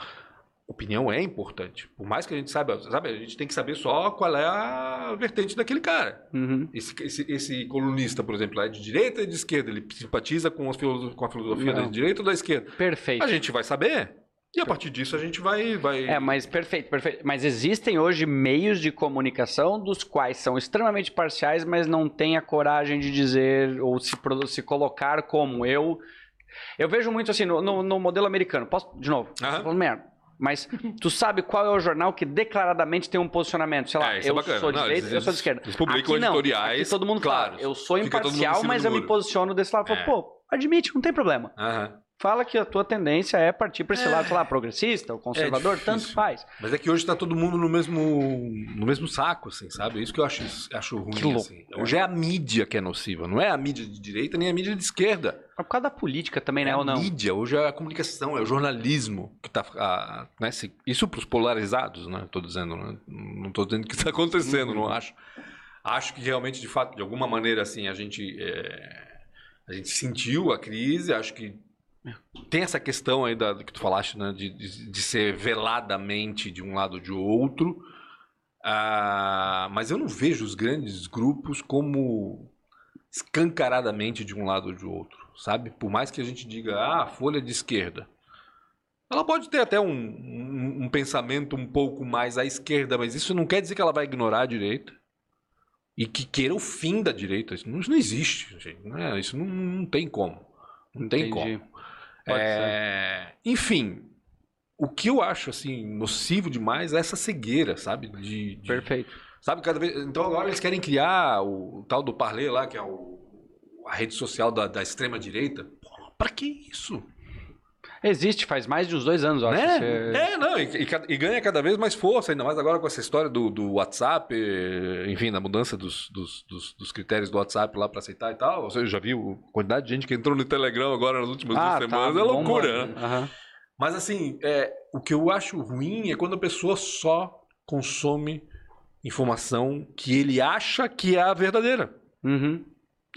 Opinião é importante. Por mais que a gente saiba, sabe, a gente tem que saber só qual é a vertente daquele cara. Uhum. Esse, esse, esse colunista, por exemplo, é de direita ou de esquerda? Ele simpatiza com, as, com a filosofia Não. da direita ou da esquerda? Perfeito. A gente vai saber. E a partir disso a gente vai. vai... É, mas perfeito, perfeito. Mas existem hoje meios de comunicação dos quais são extremamente parciais, mas não têm a coragem de dizer ou se, se colocar como eu. Eu vejo muito assim no, no- no modelo americano. Posso, de novo, falando merda. Mas tu sabe qual é o jornal que declaradamente tem um posicionamento? Sei lá, É, é eu bacana. sou de direita, eu sou de esquerda. eles publicam Aqui não. editoriais Aqui todo mundo claros. fala, eu sou imparcial, mas eu me posiciono desse lado. Falo, É. Pô, admite, não tem problema. Aham. Fala que a tua tendência é partir para esse lado, sei lá, progressista ou conservador, difícil. tanto faz. Mas é que hoje tá todo mundo no mesmo, no mesmo saco, assim, sabe? É Isso que eu acho, acho ruim. Que louco. assim. Hoje é a mídia que é nociva, não é a mídia de direita nem a mídia de esquerda. Mas por causa da política também, né? é Ou a não? mídia, hoje é a comunicação, é o jornalismo que tá. ah, né, se- isso para os polarizados, né? Tô dizendo, né? Não tô dizendo que está acontecendo, Uhum. não acho. Acho que realmente, de fato, de alguma maneira, assim, a gente. é, a gente sentiu a crise, acho que tem essa questão aí da, que tu falaste, né? De, de, de ser veladamente de um lado ou de outro. Ah, mas eu não vejo os grandes grupos como escancaradamente de um lado ou de outro, sabe? Por mais que a gente diga, ah, a Folha é de esquerda. Ela pode ter até um, um, um pensamento um pouco mais à esquerda, mas isso não quer dizer que ela vai ignorar a direita e que queira o fim da direita. Isso não, isso não existe, gente. né? Isso não, não tem como. Não tem Entendi. como. Pode É, Enfim, o que eu acho assim nocivo demais é essa cegueira, sabe? De, de- Perfeito. sabe cada vez. Então agora eles querem criar o, tal do Parler lá, que é o- a rede social da, da extrema direita. Pô, pra que isso? Existe, faz mais de uns dois anos, eu acho. Né? Você- É, não, e, e e ganha cada vez mais força, ainda mais agora com essa história do, do WhatsApp, eh, enfim, da mudança dos, dos, dos- dos critérios do WhatsApp lá pra aceitar e tal. Você já viu a quantidade de gente que entrou no Telegram agora nas últimas Ah, duas tá semanas? é loucura, né? Aham. Mas assim, é, o que eu acho ruim é quando a pessoa só consome informação que ele acha que é a verdadeira. Uhum.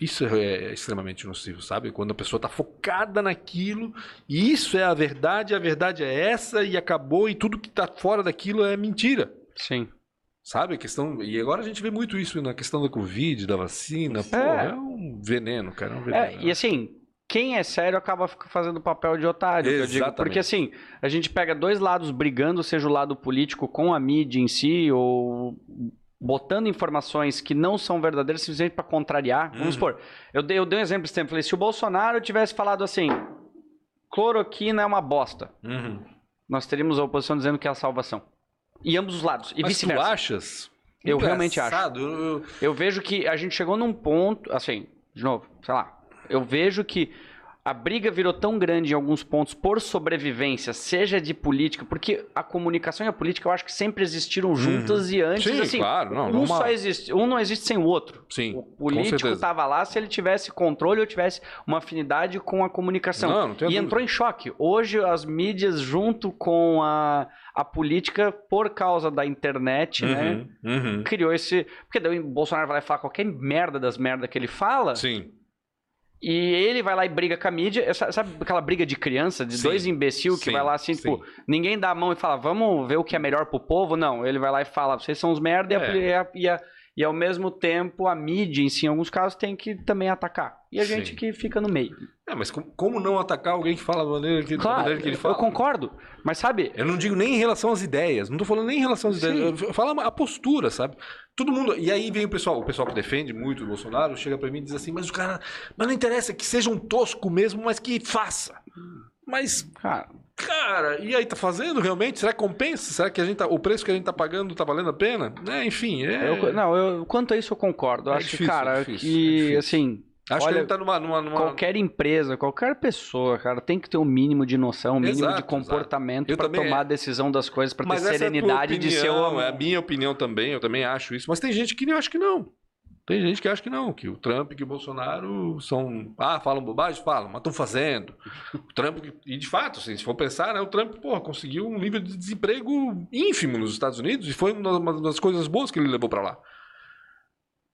Isso é extremamente nocivo, sabe? Quando a pessoa tá focada naquilo, e isso é a verdade, a verdade é essa, e acabou, e tudo que tá fora daquilo é mentira. Sim. Sabe? A questão. E agora a gente vê muito isso na questão da Covid, da vacina. Pô, É. é, um veneno, cara. É um veneno. É, e assim, quem é sério acaba fazendo papel de otário, que eu digo. Exatamente. Porque assim, a gente pega dois lados brigando, seja o lado político com a mídia em si, ou botando informações que não são verdadeiras simplesmente para contrariar. Vamos Uhum. supor, eu dei, eu dei um exemplo esse tempo, falei, se o Bolsonaro tivesse falado assim, cloroquina é uma bosta, Uhum. nós teríamos a oposição dizendo que é a salvação. E ambos os lados, e Mas tu vice-versa. achas? Eu realmente acho. Eu vejo que a gente chegou num ponto, assim, de novo, sei lá, eu vejo que a briga virou tão grande em alguns pontos por sobrevivência, seja de política, porque a comunicação e a política eu acho que sempre existiram juntas e antes, Uhum. Sim, assim, claro, não, um normal. só existe, um não existe sem o outro. Sim, O político estava lá se ele tivesse controle ou tivesse uma afinidade com a comunicação. Não, não e dúvida. entrou em choque. Hoje as mídias junto com a, a política, por causa da internet, né? Uhum, uhum. criou esse. Porque daí o Bolsonaro vai falar qualquer merda das merdas que ele fala. Sim. E ele vai lá e briga com a mídia. Essa- Sabe aquela briga de criança, de Sim, dois imbecil que sim, vai lá assim, sim. tipo, ninguém dá a mão e fala, vamos ver o que é melhor pro povo? Não, ele vai lá e fala, vocês são os merda É. e, a- e, a- e ao mesmo tempo a mídia, em si, em alguns casos, tem que também atacar. E a Sim. gente que fica no meio. É, mas com- como não atacar alguém que fala da maneira que, Claro, maneira que ele eu fala? concordo. Mas sabe, Eu não digo nem em relação às ideias, não tô falando nem em relação às Sim. ideias, eu falo a postura, sabe? Todo mundo, e aí vem o pessoal, o pessoal que defende muito o Bolsonaro, chega pra mim e diz assim, mas o cara, mas não interessa que seja um tosco mesmo, mas que faça. Mas, cara, cara, e aí tá fazendo realmente? Será que compensa? Será que a gente tá, o preço que a gente tá pagando tá valendo a pena? Né? Enfim, é... eu- não, eu, quanto a isso eu concordo. Eu É acho que, difícil, é cara, difícil, que, é difícil. assim, Acho olha, que gente tá numa... numa, numa... Qualquer empresa, qualquer pessoa, cara, tem que ter um mínimo de noção, um mínimo Exato, de comportamento. Eu para tomar a decisão das coisas, para ter é serenidade de ser opinião, o. É a minha opinião também, eu também acho isso. Mas tem gente que acha que não. Tem gente que acha que não, que o Trump e que o Bolsonaro são. Ah, falam bobagem? Falam, mas estão fazendo. O Trump, e de fato, assim, se for pensar, né, o Trump porra, conseguiu um nível de desemprego ínfimo nos Estados Unidos e foi uma das coisas boas que ele levou para lá.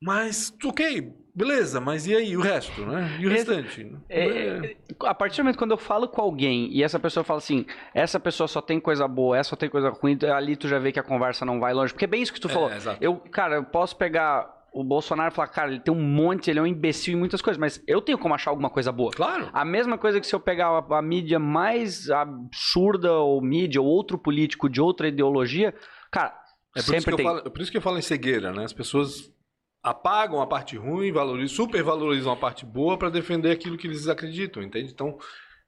Mas, ok, Beleza, mas e aí o resto, né? E o restante? É, é, a partir do momento quando eu falo com alguém e essa pessoa fala assim, essa pessoa só tem coisa boa, essa só tem coisa ruim, ali tu já vê que a conversa não vai longe. Porque é bem isso que tu É, falou. exato. Eu, cara, eu posso pegar o Bolsonaro falar, cara, ele tem um monte, ele é um imbecil em muitas coisas, mas eu tenho como achar alguma coisa boa. Claro. A mesma coisa que se eu pegar a, a mídia mais absurda, ou mídia, ou outro político de outra ideologia, cara, É por, isso que sempre eu tem. falo, é por isso que eu falo em cegueira, né? As pessoas apagam a parte ruim, valorizam, supervalorizam a parte boa para defender aquilo que eles acreditam, entende? Então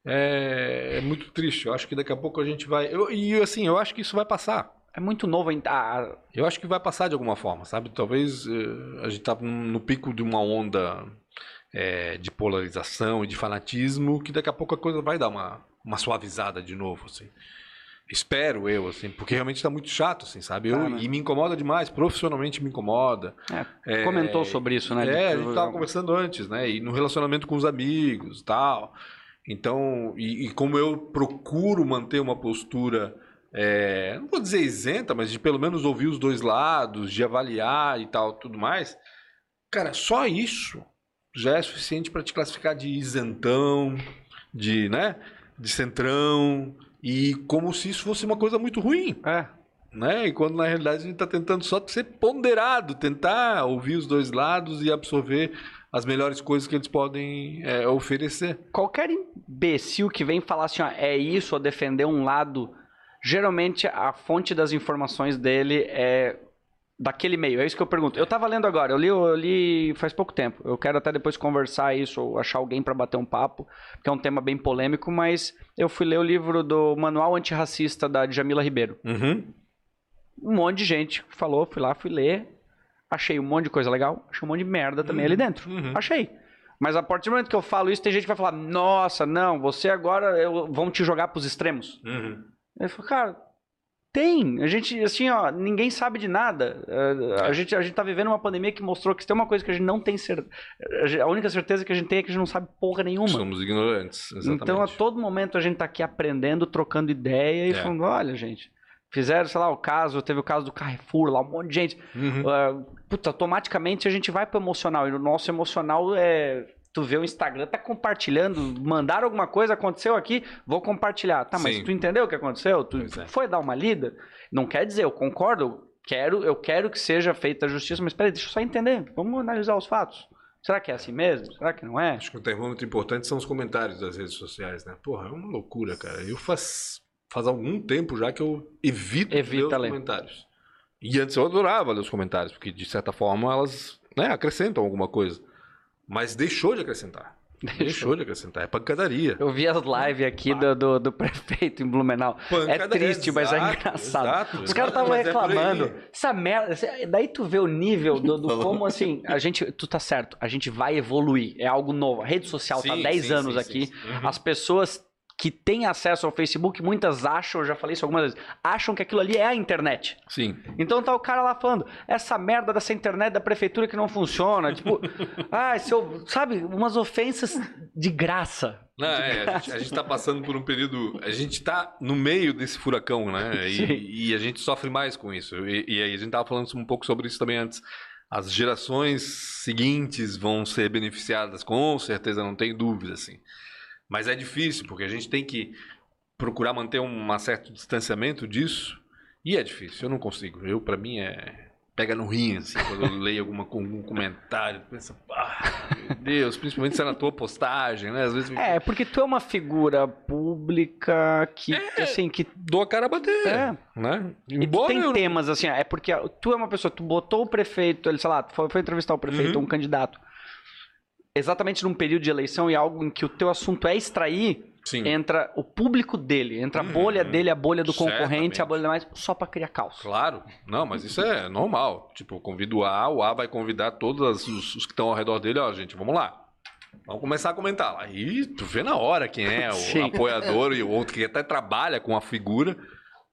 é, é muito triste. Eu acho que daqui a pouco a gente vai. eu- e assim, eu acho que isso vai passar. É muito novo ainda. Ah, Eu acho que vai passar de alguma forma, sabe? Talvez eh, a gente tá no pico de uma onda eh, de polarização e de fanatismo que daqui a pouco a coisa vai dar uma, uma suavizada de novo, assim. Espero eu, assim, porque realmente tá muito chato, assim, sabe? Eu, Tá, né? E me incomoda demais, profissionalmente me incomoda. é, comentou sobre isso, né? É, a gente tava conversando antes, né? E no relacionamento com os amigos tal. Então, e, e como eu procuro manter uma postura, é, não vou dizer isenta, mas de pelo menos ouvir os dois lados, de avaliar e tal, tudo mais. Cara, só isso já é suficiente para te classificar de isentão, de, né? De centrão, e como se isso fosse uma coisa muito ruim É. né? E quando na realidade a gente está tentando só ser ponderado, tentar ouvir os dois lados e absorver as melhores coisas que eles podem é, oferecer. Qualquer imbecil que vem falar assim, ó, é isso, ou defender um lado, geralmente a fonte das informações dele é daquele meio. É isso que eu pergunto. Eu tava lendo agora, eu li, eu li faz pouco tempo. Eu quero até depois conversar isso, ou achar alguém para bater um papo, porque é um tema bem polêmico, mas eu fui ler o livro do Manual Antirracista da Djamila Ribeiro. Uhum. Um monte de gente falou, fui lá, fui ler, achei um monte de coisa legal, achei um monte de merda também ali dentro. uhum. Achei. Mas a partir do momento que eu falo isso, tem gente que vai falar: Nossa, não, você agora eu, vão te jogar pros extremos. Uhum. Eu falo, cara, tem. A gente, assim, ó, ninguém sabe de nada. Eh, A gente, a gente tá vivendo uma pandemia que mostrou que se tem uma coisa que a gente não tem certeza. A única certeza que a gente tem é que a gente não sabe porra nenhuma. Somos ignorantes, exatamente. Então, a todo momento a gente tá aqui aprendendo, trocando ideia e É. falando: olha, gente. Fizeram, sei lá, o caso, teve o caso do Carrefour lá, um monte de gente. Uhum. Uh, puta, automaticamente a gente vai pro emocional. E o nosso emocional é. Tu vê o Instagram, tá compartilhando, mandaram alguma coisa, aconteceu aqui, vou compartilhar. Tá, mas Sim. tu entendeu o que aconteceu? Tu é. foi dar uma lida? Não quer dizer, eu concordo, eu quero, eu quero que seja feita a justiça, mas peraí, deixa eu só entender. Vamos analisar os fatos. Será que é assim mesmo? Será que não é? Acho que um termômetro importante são os comentários das redes sociais, né? Porra, é uma loucura, cara. Eu faz, faz algum tempo já que eu evito Evita ler. os comentários. E antes eu adorava ler os comentários, porque de certa forma elas né, acrescentam alguma coisa. Mas deixou de acrescentar. Deixou de acrescentar. É pancadaria. Eu vi as lives aqui do, do, do prefeito em Blumenau. É triste, mas é Exato, engraçado. exato, Os caras estavam é reclamando. Essa merda. Daí tu vê o nível do, do como assim. A gente. Tu tá certo, a gente vai evoluir. É algo novo. A rede social tá há Sim, 10 sim, anos sim, aqui. sim, sim. Uhum. As pessoas que têm acesso ao Facebook, muitas acham, eu já falei isso algumas vezes, acham que aquilo ali é a internet. Sim. Então tá o cara lá falando, essa merda dessa internet da prefeitura que não funciona, tipo, *laughs* ah, seu, sabe, umas ofensas de graça. Não, é, a, gente, a gente tá passando por um período. A gente tá no meio desse furacão, né? Sim. E, e a gente sofre mais com isso. E, e aí a gente tava falando um pouco sobre isso também antes. As gerações seguintes vão ser beneficiadas, com certeza, não tem dúvida, assim. Mas é difícil, porque a gente tem que procurar manter um certo distanciamento disso. E é difícil, eu não consigo. Eu, para mim, é. Pega no rim, assim, quando eu leio alguma, algum comentário, pensa, ah, meu Deus, principalmente se é na tua postagem, né? Às vezes me- É, porque tu é uma figura pública que, assim, que dou a cara a bater, É. né? E tu Embora tem eu- temas assim, é porque tu é uma pessoa, tu botou o prefeito, ele, sei lá, foi, foi entrevistar o prefeito, Uhum. um candidato, exatamente num período de eleição e algo em que o teu assunto é extrair, Sim, entra o público dele, entra a Uhum. bolha dele, a bolha do concorrente, a bolha da mais, só pra criar caos. claro. Não, mas isso é normal. Tipo, eu convido o A, o A vai convidar todos os, os que estão ao redor dele, ó, gente, vamos lá. Vamos começar a comentar lá. E tu vê na hora quem é o Sim. apoiador e o outro que até trabalha com a figura.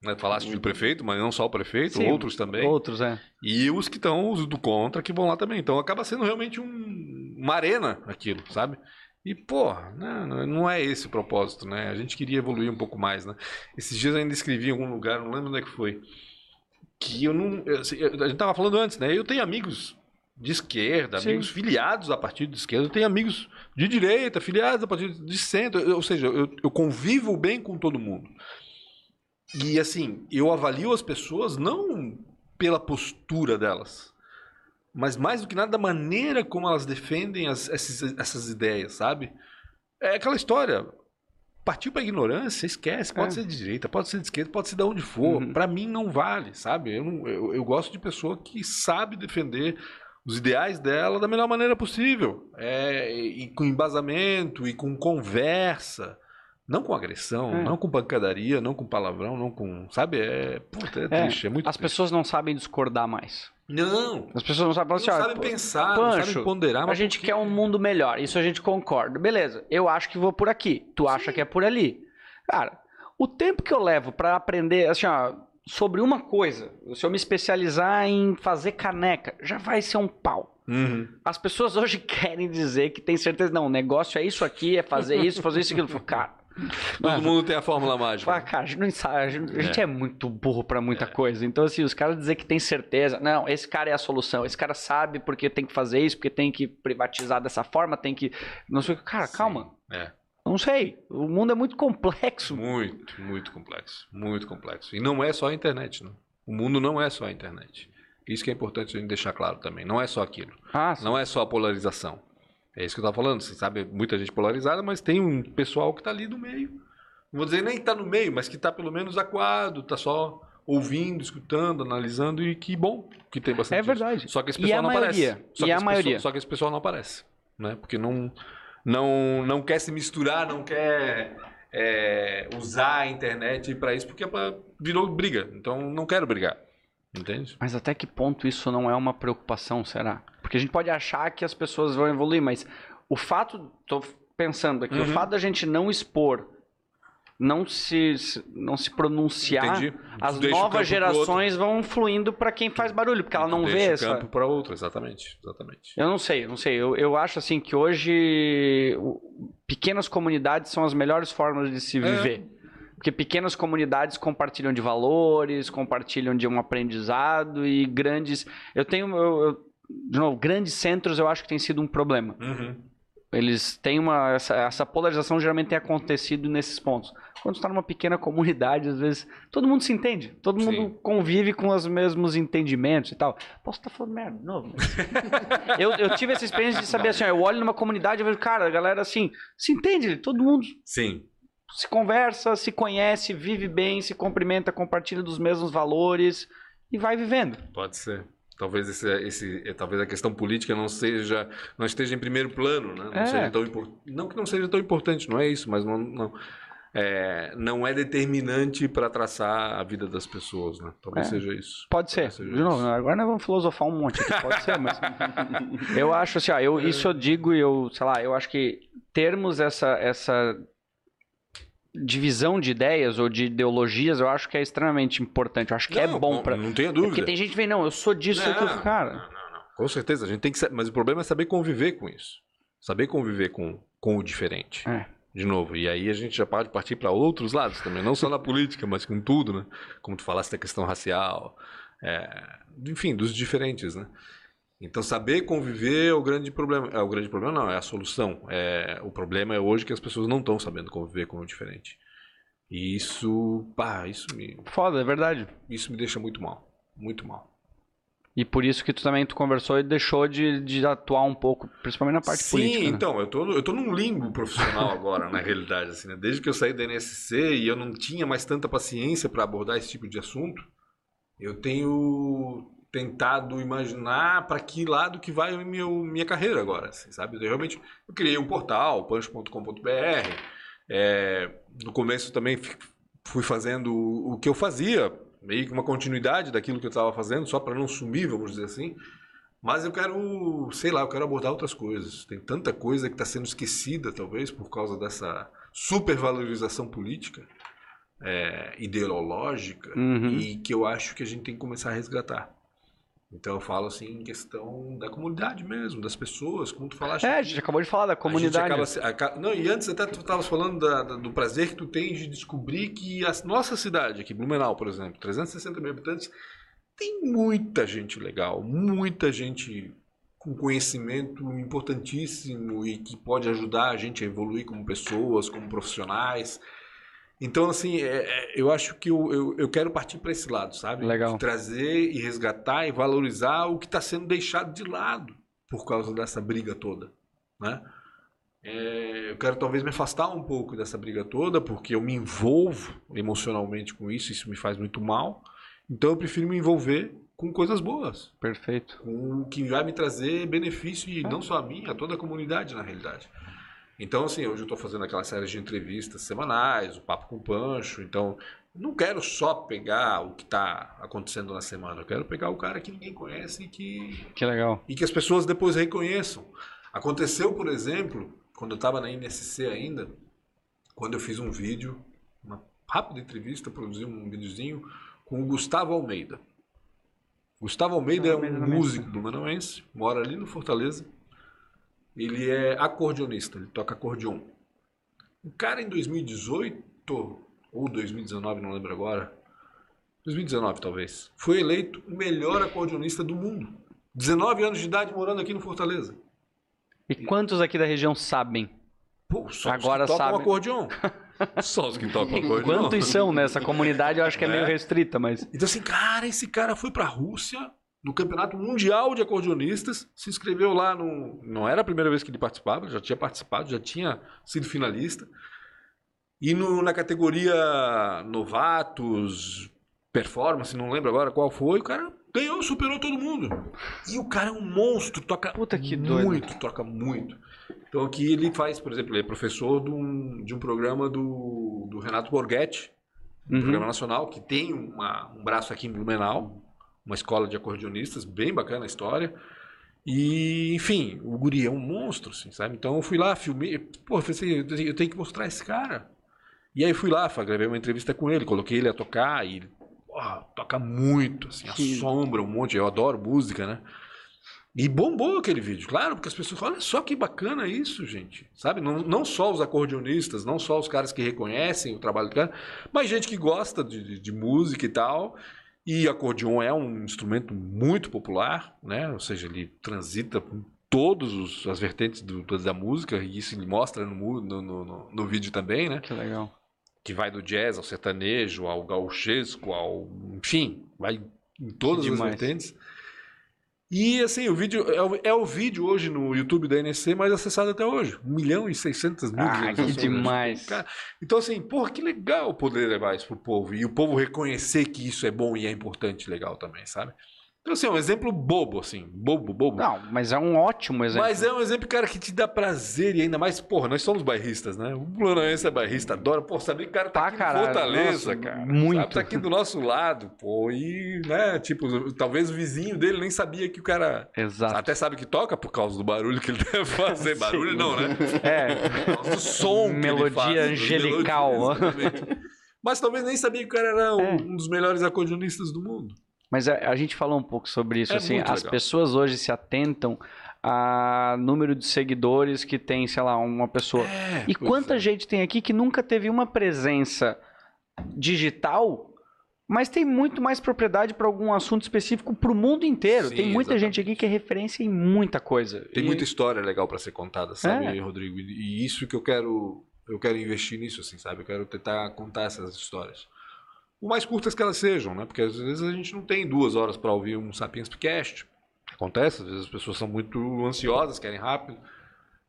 Né? Falaste do prefeito, mas não só o prefeito, Sim, outros também. Outros, é. E os que estão, os do contra, que vão lá também. Então acaba sendo realmente um- uma arena aquilo, sabe? E, porra, né, não é esse o propósito, né? A gente queria evoluir um pouco mais, né? Esses dias eu ainda escrevi em algum lugar, não lembro onde é que foi. Que eu não. eu, assim, a gente tava falando antes, né? Eu tenho amigos de esquerda, Sim. amigos filiados a partido de esquerda, eu tenho amigos de direita, filiados a partido de centro, ou seja, eu, eu convivo bem com todo mundo. E assim, eu avalio as pessoas não pela postura delas, mas mais do que nada da maneira como elas defendem as, essas, essas ideias, sabe? É aquela história. Partiu para ignorância, esquece. Pode é. ser de direita, pode ser de esquerda, pode ser de onde for. Uhum. Para mim não vale, sabe? Eu, não, eu, eu, gosto de pessoa que sabe defender os ideais dela da melhor maneira possível. É, e com embasamento e com conversa. Não com agressão, é. não com pancadaria, não com palavrão, não com. Sabe? É, puta, é, é triste, é muito As triste. pessoas não sabem discordar mais. Não. As pessoas não sabem, não assim, sabem pensar, Pancho, não sabem ponderar. A gente quer um mundo melhor, isso a gente concorda. Beleza, eu acho que vou por aqui, tu Sim. acha que é por ali. Cara, o tempo que eu levo para aprender, assim, ó, sobre uma coisa, se eu me especializar em fazer caneca, já vai ser um pau. Uhum. As pessoas hoje *laughs* querem dizer que tem certeza, não, o negócio é isso aqui, é fazer isso, fazer isso, aquilo. Cara, Todo mundo tem a fórmula mágica. Ah, cara, a gente, não a gente, a gente é. é. muito burro para muita é. coisa. Então, assim, os caras dizer que tem certeza, não, esse cara é a solução, esse cara sabe porque tem que fazer isso, porque tem que privatizar dessa forma, tem que. Não sei Cara, Sim. calma. É. Não sei. O mundo é muito complexo. Muito, muito complexo. Muito complexo. E não é só a internet, né? O mundo não é só a internet. Isso que é importante a gente deixar claro também. Não é só aquilo. Ah, não é só a polarização. É isso que eu estava falando. Você sabe, muita gente polarizada, mas tem um pessoal que está ali no meio. Não vou dizer nem que está no meio, mas que está pelo menos acuado, está só ouvindo, escutando, analisando e que bom que tem bastante. É verdade. Só que esse pessoal não maioria? aparece. Só e a maioria. Pessoal, só que esse pessoal não aparece, né? Porque não não não quer se misturar, não quer é, usar a internet para isso porque é virou briga. Então não quero brigar. Entende? Mas até que ponto isso não é uma preocupação, será? Porque a gente pode achar que as pessoas vão evoluir, mas o fato, tô pensando aqui, uhum. o fato da gente não expor, não se, não se pronunciar, Entendi. as novas gerações vão fluindo para quem faz barulho, porque ela não vê essa. campo para outro, exatamente, exatamente. Eu não sei, eu não sei. Eu, eu acho assim que hoje pequenas comunidades são as melhores formas de se é. viver. É. Porque pequenas comunidades compartilham de valores, compartilham de um aprendizado e grandes. Eu tenho. Eu, eu, de novo, grandes centros eu acho que tem sido um problema. Uhum. Eles têm uma. Essa, essa, polarização geralmente tem acontecido nesses pontos. Quando está numa pequena comunidade, às vezes, todo mundo se entende. Todo Sim. mundo convive com os mesmos entendimentos e tal. Posso estar falando merda de novo. *laughs* eu, eu tive essa experiência de saber assim, eu olho numa comunidade e vejo, cara, a galera assim, se entende, todo mundo. Sim se conversa, se conhece, vive bem, se cumprimenta, compartilha dos mesmos valores e vai vivendo. Pode ser. Talvez esse, esse, talvez a questão política não seja, não esteja em primeiro plano, né? Não, é. seja tão, não que não seja tão importante, não é isso, mas não, não, é, não é determinante para traçar a vida das pessoas, né? Talvez é. seja isso. Pode ser. De novo, isso. agora nós vamos filosofar um monte aqui, pode ser, mas *laughs* eu acho assim, ó, eu, isso eu digo e eu, sei lá, eu acho que termos essa, essa divisão de ideias ou de ideologias, eu acho que é extremamente importante. Eu acho que é não, é bom para. Não tenha dúvida. Porque tem gente que vem, não, eu sou disso, não, aquilo, cara. Não, não, não. Com certeza, a gente tem que. Mas o problema é saber conviver com isso. Saber conviver com, com o diferente. É. De novo, e aí a gente já pode partir para outros lados também, não só na *laughs* política, mas com tudo, né? Como tu falaste da questão racial, é... enfim, dos diferentes, né? Então, saber conviver é o grande problema. É o grande problema, não, é a solução. É, o problema é hoje que as pessoas não estão sabendo conviver com o diferente. E isso, pá, isso me. Foda, é verdade. Isso me deixa muito mal. Muito mal. E por isso que tu também tu conversou e deixou de, de atuar um pouco, principalmente na parte Sim, política. Sim, né? então, eu tô, eu tô num limbo profissional agora, *laughs* na realidade. Assim, né? Desde que eu saí da NSC e eu não tinha mais tanta paciência para abordar esse tipo de assunto, eu tenho tentado imaginar para que lado que vai a minha, minha carreira agora, assim, sabe? Eu realmente eu criei um portal, punch.com.br. É, no começo também fui fazendo o que eu fazia, meio que uma continuidade daquilo que eu estava fazendo, só para não sumir, vamos dizer assim. Mas eu quero, sei lá, eu quero abordar outras coisas. Tem tanta coisa que está sendo esquecida, talvez, por causa dessa supervalorização política, é, ideológica, uhum. e que eu acho que a gente tem que começar a resgatar. Então eu falo assim em questão da comunidade mesmo, das pessoas, como tu falaste. É, a gente acabou de falar da comunidade. Acaba, não, e antes até tu estavas falando da, da, do prazer que tu tens de descobrir que a nossa cidade, aqui, Blumenau, por exemplo, 360 mil habitantes, tem muita gente legal, muita gente com conhecimento importantíssimo e que pode ajudar a gente a evoluir como pessoas, como profissionais. Então, assim, é, é, eu acho que eu, eu, eu quero partir para esse lado, sabe? Legal. De trazer e resgatar e valorizar o que está sendo deixado de lado por causa dessa briga toda, né? É, eu quero talvez me afastar um pouco dessa briga toda, porque eu me envolvo emocionalmente com isso, isso me faz muito mal. Então eu prefiro me envolver com coisas boas. Perfeito. Com o que vai me trazer benefício, e não só a mim, a toda a comunidade, na realidade. Então, assim, hoje eu estou fazendo aquela série de entrevistas semanais, o Papo com o Pancho. Então, não quero só pegar o que está acontecendo na semana. Eu quero pegar o cara que ninguém conhece e que. Que legal. E que as pessoas depois reconheçam. Aconteceu, por exemplo, quando eu estava na NSC ainda, quando eu fiz um vídeo, uma rápida entrevista, produzi um videozinho com o Gustavo Almeida. Gustavo Almeida é um músico do Manauense, mora ali no Fortaleza. Ele é acordeonista, ele toca acordeon. O cara em 2018 ou 2019, não lembro agora. 2019 talvez. Foi eleito o melhor acordeonista do mundo. 19 anos de idade morando aqui no Fortaleza. E quantos aqui da região sabem? Pô, só Agora os que tocam acordeon. *laughs* Só os que tocam acordeon. Quantos são nessa comunidade? Eu acho que é, é, meio restrita, mas. Então, assim, cara, esse cara foi pra Rússia no Campeonato Mundial de Acordeonistas, se inscreveu lá no. Não era a primeira vez que ele participava, já tinha participado, já tinha sido finalista. E no, na categoria novatos, performance, não lembro agora qual foi, o cara ganhou, superou todo mundo. E o cara é um monstro, toca Puta que muito, doido. toca muito. Então aqui ele faz, por exemplo, ele é professor de um, de um programa do, do Renato Borghetti, um uhum. programa nacional, que tem uma, um braço aqui em Blumenau, uma escola de acordeonistas, bem bacana a história. E, enfim, o guri é um monstro, assim, sabe? Então eu fui lá, filmei, pô, falei assim, eu tenho que mostrar esse cara. E aí fui lá, gravei uma entrevista com ele, coloquei ele a tocar e ele toca muito, assim, assombra um monte. Eu adoro música, né? E bombou aquele vídeo, claro, porque as pessoas falam, olha só que bacana isso, gente. Sabe? Não, não só os acordeonistas, não só os caras que reconhecem o trabalho do cara, mas gente que gosta de, de, de música e tal. E acordeon é um instrumento muito popular, né? Ou seja, ele transita por todas as vertentes do, da música, e isso ele mostra no, no, no, no vídeo também, né? Que legal que vai do jazz ao sertanejo, ao gauchesco, ao. Enfim, vai em todas as vertentes. E assim, o vídeo é o, é o, vídeo hoje no YouTube da NSC mais acessado até hoje. 1 milhão e 600 mil Ah, que demais. Cara, então, assim, porra, que legal poder levar isso pro povo. E o povo reconhecer que isso é bom e é importante legal também, sabe? Então, assim, é um exemplo bobo, assim. Bobo, bobo. Não, mas é um ótimo exemplo. Mas é um exemplo, cara, que te dá prazer e ainda mais, porra, nós somos bairristas, né? O Planoense é bairrista, adora. Pô, saber que o cara tá aqui caralho, Fortaleza, nossa, cara. Muito. Sabe? Tá aqui do nosso lado, pô. E, né, tipo, talvez o vizinho dele nem sabia que o cara. Exato. Até sabe que toca por causa do barulho que ele *laughs* deve fazer. *laughs* barulho não, né? *laughs* É. Por causa do som Melodia faz, angelical. Melodia, Mas talvez nem sabia que o cara era é. um dos melhores acordeonistas do mundo. Mas a, a, gente falou um pouco sobre isso, é assim, as legal. pessoas hoje se atentam a número de seguidores que tem, sei lá, uma pessoa. É, e quanta é. gente tem aqui que nunca teve uma presença digital, mas tem muito mais propriedade para algum assunto específico para o mundo inteiro. Sim, tem muita exatamente. gente aqui que é referência em muita coisa. Tem e... muita história legal para ser contada, sabe, é. Rodrigo? E isso que eu quero, eu quero investir nisso, assim, sabe? Eu quero tentar contar essas histórias o mais curtas que elas sejam, né? Porque às vezes a gente não tem duas horas para ouvir um Sapiens Podcast. Acontece, às vezes as pessoas são muito ansiosas, querem rápido.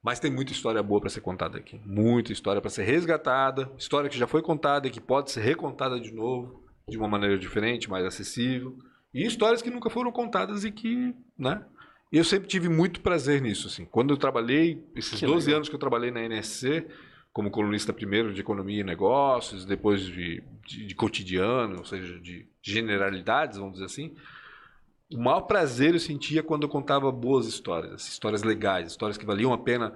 Mas tem muita história boa para ser contada aqui. Muita história para ser resgatada. História que já foi contada e que pode ser recontada de novo, de uma maneira diferente, mais acessível. E histórias que nunca foram contadas e que, né? Eu sempre tive muito prazer nisso, assim. Quando eu trabalhei, esses que 12 legal. anos que eu trabalhei na NSC, como colunista primeiro de economia e negócios, depois de, de, de cotidiano, ou seja, de generalidades, vamos dizer assim. O maior prazer eu sentia quando eu contava boas histórias, histórias legais, histórias que valiam a pena,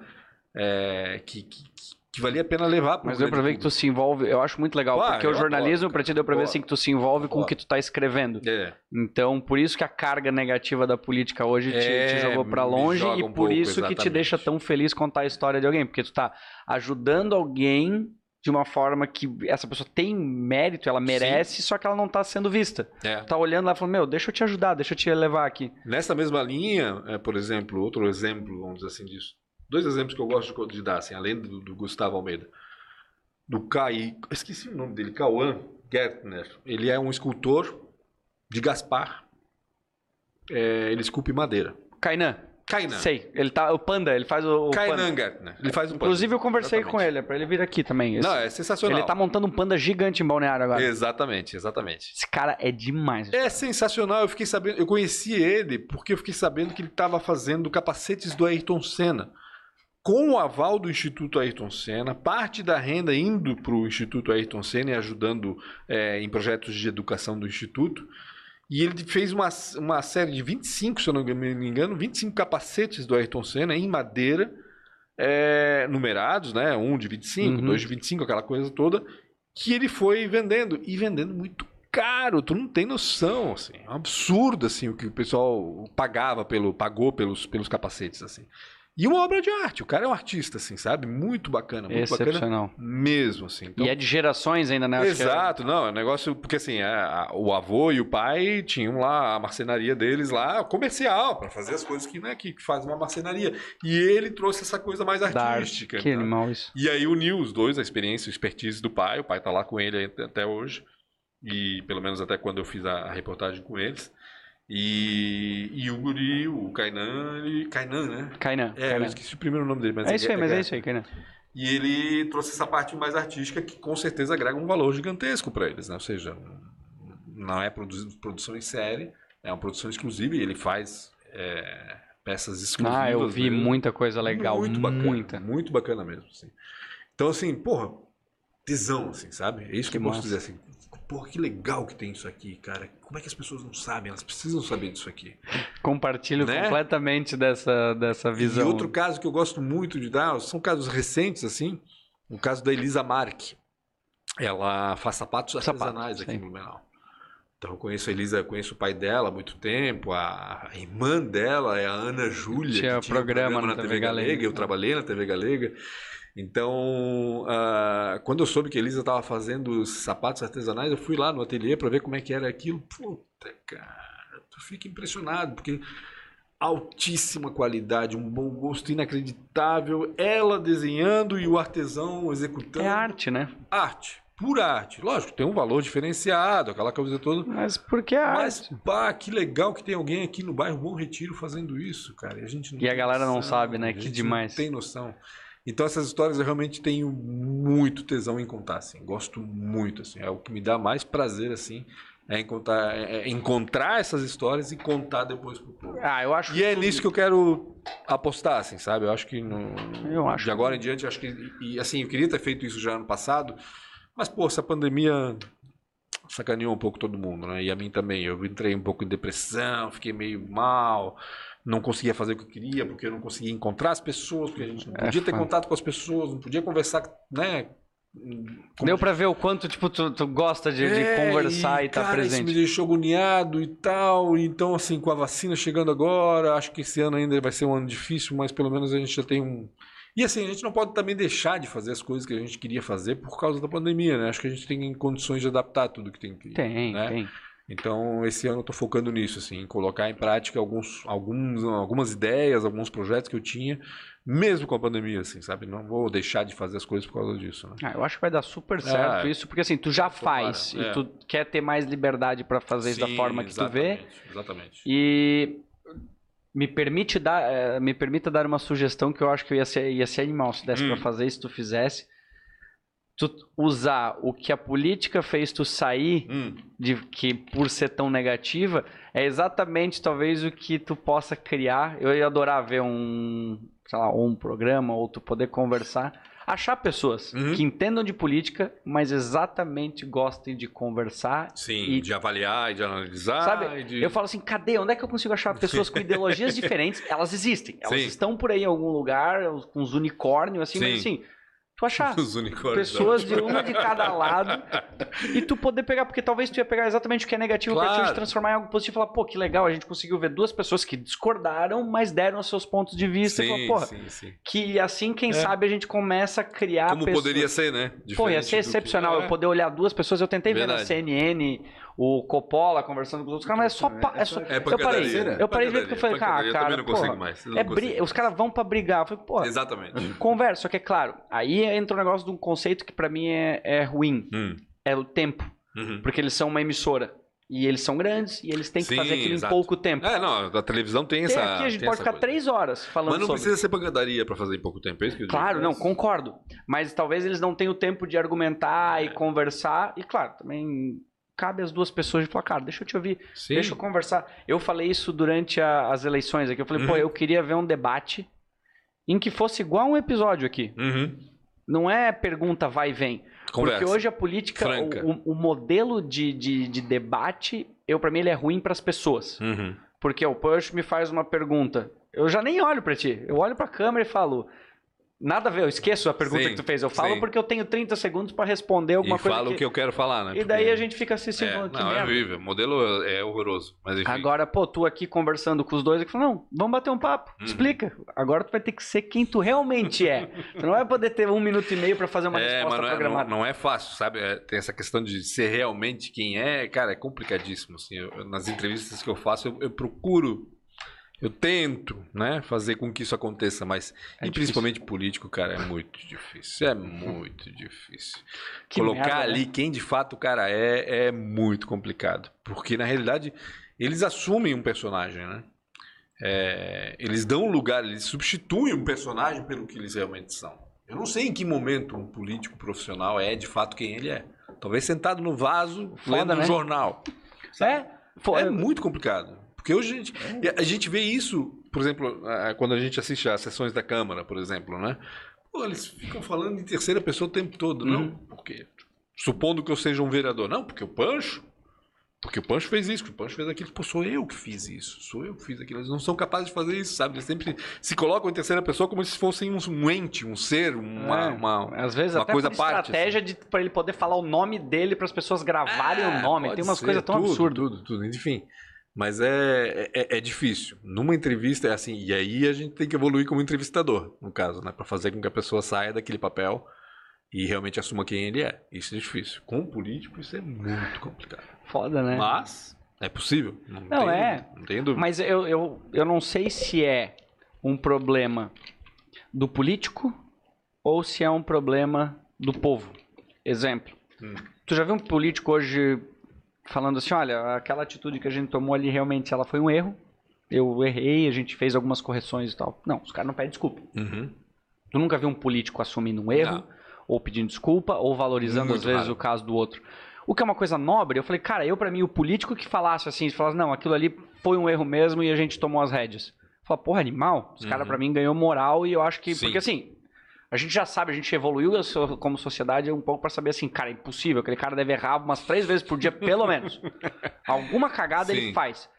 é, que, que, que valia a pena levar para Mas deu pra ver que tu se envolve, eu acho muito legal, porque o jornalismo para ti deu pra ver assim que tu se envolve com o que tu tá escrevendo. É. Então, por isso que a carga negativa da política hoje te, é, te jogou para longe e um por pouco, isso exatamente. que te deixa tão feliz contar a história de alguém, porque tu tá ajudando alguém de uma forma que essa pessoa tem mérito, ela merece, Sim. só que ela não está sendo vista. É. Tá olhando lá e falando, meu, deixa eu te ajudar, deixa eu te levar aqui. Nessa mesma linha, é, por exemplo, outro exemplo, vamos dizer assim, disso. Dois exemplos que eu gosto de dar, assim, além do, do Gustavo Almeida. Do Kai, esqueci o nome dele, Cauã Gertner. Ele é um escultor de Gaspar. É, ele esculpe madeira. Kainan. Kainan. Sei. Ele tá, o Panda, ele faz o. o Kainan Gertner. Ele faz o Inclusive, eu conversei Exatamente. com ele, pra ele vir aqui também. Esse, Não, é sensacional. Ele tá montando um panda gigante em balneário agora. Exatamente, exatamente. Esse cara é demais. É sensacional. Eu fiquei sabendo. Eu conheci ele porque eu fiquei sabendo que ele tava fazendo capacetes do Ayrton Senna. Com o aval do Instituto Ayrton Senna, parte da renda indo para o Instituto Ayrton Senna e ajudando é, em projetos de educação do Instituto. E ele fez uma, uma série de 25, se eu não me engano, 25 capacetes do Ayrton Senna em madeira, é, numerados, né? Um de 25, uhum. dois de 25, aquela coisa toda, que ele foi vendendo. E vendendo muito caro, tu não tem noção, assim. É um absurdo, assim, o que o pessoal pagava pelo, pagou pelos, pelos capacetes, assim. E uma obra de arte. O cara é um artista, assim, sabe? Muito bacana, muito Excepcional. bacana mesmo, assim. Então, e é de gerações ainda, né? É exato, não, é um negócio... Porque, assim, é, o avô e o pai tinham lá a marcenaria deles lá, comercial, para fazer as coisas que, né, que faz uma marcenaria. E ele trouxe essa coisa mais artística. Que tá? animal isso. E aí uniu os dois, a experiência, a expertise do pai. O pai tá lá com ele até hoje. E pelo menos até quando eu fiz a reportagem com eles. E, e o guri, o Kainan, ele... Kainan, né? Kainan. É, Kainan. eu esqueci o primeiro nome dele. Mas é isso aí, é, mas é, é isso aí, Kainan. E ele trouxe essa parte mais artística que com certeza agrega um valor gigantesco para eles, né? Ou seja, não é produção em série, é uma produção exclusiva e ele faz é, peças exclusivas. Ah, eu vi mesmo. muita coisa legal, muito bacana, muita. Muito bacana mesmo, assim. Então, assim, porra, tesão, assim, sabe? É isso que, que eu posso dizer, assim, Porra, que legal que tem isso aqui, cara. Como é que as pessoas não sabem? Elas precisam saber disso aqui. Compartilho né? completamente dessa, dessa visão. E outro caso que eu gosto muito de dar, são casos recentes, assim. O caso da Elisa Mark. Ela faz sapatos artesanais aqui sim. no Blumenau. Então eu conheço a Elisa, conheço o pai dela há muito tempo, a irmã dela é a Ana Júlia. Tinha, que tinha programa, programa na, na TV, Galega. Galega. Eu trabalhei na TV Galega. Então, uh, quando eu soube que a Elisa estava fazendo sapatos artesanais, eu fui lá no ateliê para ver como é que era aquilo. Puta, cara, tu fica impressionado, porque altíssima qualidade, um bom gosto inacreditável, ela desenhando e o artesão executando. É arte, né? Arte. Pura arte. Lógico, tem um valor diferenciado, aquela coisa toda. Mas por que a Mas, arte? pá, que legal que tem alguém aqui no bairro Bom Retiro fazendo isso, cara. E a, gente e a galera noção, não sabe, né? Que demais. Não tem noção. Então essas histórias eu realmente tenho muito tesão em contar, assim. Gosto muito, assim. É o que me dá mais prazer, assim, é encontrar, é, é encontrar essas histórias e contar depois pro povo. Ah, eu acho. E é nisso que eu quero apostar, assim, sabe? Eu acho que no, eu acho. de agora em diante, acho que e assim, eu queria ter feito isso já ano passado, mas pô, essa pandemia sacaneou um pouco todo mundo, né? E a mim também. Eu entrei um pouco em depressão, fiquei meio mal não conseguia fazer o que eu queria, porque eu não conseguia encontrar as pessoas, porque a gente não é podia é ter contato com as pessoas, não podia conversar, né? Como... Deu pra ver o quanto, tipo, tu, tu gosta de, é, de conversar e, estar tá presente. Isso me deixou agoniado e tal. Então, assim, com a vacina chegando agora, acho que esse ano ainda vai ser um ano difícil, mas pelo menos a gente já tem um. E assim, a gente não pode também deixar de fazer as coisas que a gente queria fazer por causa da pandemia, né? Acho que a gente tem condições de adaptar tudo que tem que. Tem, né? tem. Então, esse ano eu estou focando nisso, assim, em colocar em prática alguns, alguns, algumas ideias, alguns projetos que eu tinha, mesmo com a pandemia, assim, sabe? Não vou deixar de fazer as coisas por causa disso. Né? Ah, eu acho que vai dar super certo é, isso, porque assim, tu já faz e é. tu quer ter mais liberdade para fazer Sim, isso da forma que tu vê. Exatamente. E me permite dar, é, me permita dar uma sugestão que eu acho que eu ia ser, ia ser animal se desse hum. para fazer, se tu fizesse tu usar o que a política fez tu sair hum. de que por ser tão negativa é exatamente talvez o que tu possa criar. Eu ia adorar ver um, sei lá, um programa ou tu poder conversar, achar pessoas uhum. que entendam de política, mas exatamente gostem de conversar, sim, e, de avaliar e de analisar. Sabe? De... Eu falo assim, cadê? Onde é que eu consigo achar pessoas com *laughs* ideologias diferentes? Elas existem, elas sim. estão por aí em algum lugar, com os unicórnios assim, sim. mas assim tu achar *laughs* pessoas de uma de cada lado e tu poder pegar, porque talvez tu ia pegar exatamente o que é negativo pra ti Claro. e transformar em algo positivo e falar, pô, que legal, a gente conseguiu ver duas pessoas que discordaram, mas deram os seus pontos de vista e Sim, falar, porra, sim, sim. que assim, quem sabe, a gente começa a criar Como pessoas- poderia ser, né? Pô, ia Diferente ser que- excepcional É. eu poder olhar duas pessoas. Eu tentei ver na Verdade. CNN o Coppola conversando com os outros caras, mas é só. pa- é só- É eu parei. Eu parei de ver porque eu falei, Pancadaria. cara, Eu cara, também não consigo porra, mais. eu não é consigo. os caras vão pra brigar. Eu falei, pô, Exatamente. *laughs* conversa. Só que é claro, aí entra um negócio de um conceito que pra mim é, é ruim. Hum, É o tempo. uhum. Porque eles são uma emissora. E eles são grandes e eles têm que Sim, fazer aquilo exato. em pouco tempo. É, não, a televisão tem Tem essa. aqui a gente pode ficar coisa. três horas falando Mas não sobre. precisa ser pancadaria pra fazer em pouco tempo, é isso que eu digo. Claro, não, Mas- concordo. Mas talvez eles não tenham o tempo de argumentar É. e conversar. E claro, também cabe às duas pessoas de falar, cara, deixa eu te ouvir, Sim. deixa eu conversar. Eu falei isso durante a- as eleições aqui. Eu falei, pô, Uhum. eu queria ver um debate em que fosse igual um episódio aqui. Uhum. Não é pergunta vai e vem. Conversa. Porque hoje a política, o, o- modelo de, de, de debate, eu para mim ele é ruim para as pessoas. Uhum. Porque o Push me faz uma pergunta. Eu já nem olho pra ti. Eu olho pra câmera e falo. Nada a ver, eu esqueço a pergunta Sim, que tu fez. Eu falo sim. porque eu tenho 30 segundos pra responder alguma E coisa. fala o que eu quero falar, né? E daí Porque- a gente fica assistindo. É, que não, é horrível. O modelo é horroroso. Mas enfim. Agora, pô, tu aqui conversando com os dois, eu falo, não, vamos bater um papo, Uhum. explica. Agora tu vai ter que ser quem tu realmente é. tu não vai poder ter um minuto e meio pra fazer uma é, resposta mas não é, programada. não, não é fácil, sabe? É, tem essa questão de ser realmente quem é, cara, é complicadíssimo. Assim, Eu- nas entrevistas que eu faço, eu, eu procuro, eu tento, né, fazer com que isso aconteça, mas É e difícil. principalmente político, cara, é muito difícil. É muito difícil. Que Colocar merda, né? ali quem de fato o cara é é muito complicado, porque na realidade eles assumem um personagem, né? É, eles dão lugar, eles substituem um personagem pelo que eles realmente são. Eu não sei em que momento um político profissional é de fato quem ele é. Talvez sentado no vaso, Foda, lendo um né? jornal. É, pô, É muito complicado. Porque hoje a gente, a gente vê isso, por exemplo, quando a gente assiste às sessões da Câmara, por exemplo, né? Pô, eles ficam falando em terceira pessoa o tempo todo. Não, Uhum. porque supondo que eu seja um vereador. Não, porque o Pancho. Porque o Pancho fez isso, porque o Pancho fez aquilo. Pô, sou eu que fiz isso. Sou eu que fiz aquilo. Eles não são capazes de fazer isso, sabe? Eles sempre se colocam em terceira pessoa como se fossem um, ente, um ser, uma. É, uma- Às vezes uma até coisa parte, estratégia de para ele poder falar o nome dele para as pessoas gravarem É, o nome. Tem umas coisas tão tudo, absurdas. Tudo, tudo, enfim. Mas é, é, é difícil. Numa entrevista é assim, e aí a gente tem que evoluir como entrevistador, no caso, né? Pra fazer com que a pessoa saia daquele papel e realmente assuma quem ele é. Isso é difícil. Com um político, isso é muito complicado. Foda, né? Mas é possível. Não, Não, tem, é. Não tem dúvida. Mas eu, eu, eu não sei se é um problema do político ou se é um problema do povo. Exemplo. Hum. Tu já viu um político hoje falando assim, olha, aquela atitude que a gente tomou ali realmente ela foi um erro. Eu errei, a gente fez algumas correções e tal. Não, os caras não pedem desculpa. Uhum. Tu nunca viu um político assumindo um erro, Não. ou pedindo desculpa, ou valorizando Muito às vezes raro. o caso do outro. O que é uma coisa nobre, eu falei, cara, eu pra mim, o político que falasse assim, falasse, não, aquilo ali foi um erro mesmo e a gente tomou as rédeas. Fala, porra, animal, os caras Uhum. pra mim ganhou moral e eu acho que. Sim. Porque assim, a gente já sabe, a gente evoluiu como sociedade um pouco pra saber assim, cara, é impossível, aquele cara deve errar umas três vezes por dia, pelo menos. *laughs* Alguma cagada ele Sim. faz.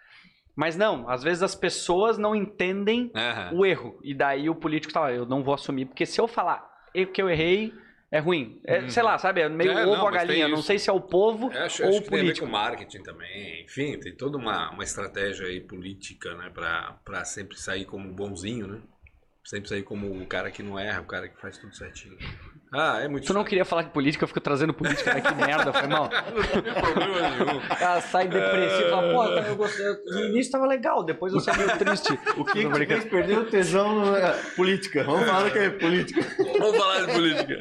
Mas não, às vezes as pessoas não entendem Aham. o erro. E daí o político fala, eu não vou assumir, porque se eu falar "E- que eu errei, é ruim. É, Sei lá, sabe? É meio É, ovo não, a galinha. Não sei se é o povo Eu acho, ou acho o que tem a ver político. com marketing também. Enfim, tem toda uma, uma estratégia aí política, né? Pra, pra sempre sair como bonzinho, né? Sempre sair como o cara que não erra, o cara que faz tudo certinho. Ah, é muito Tu não chato. queria falar de política, eu fico trazendo política, né? Que merda, foi mal. *laughs* Não tem problema nenhum. Ela sai depressiva e fala, pô, eu gostei. No início tava legal, depois eu saí meio triste. *laughs* O que, que fez perder o tesão no... é, política? Vamos falar que é política. *laughs* Vamos falar de política.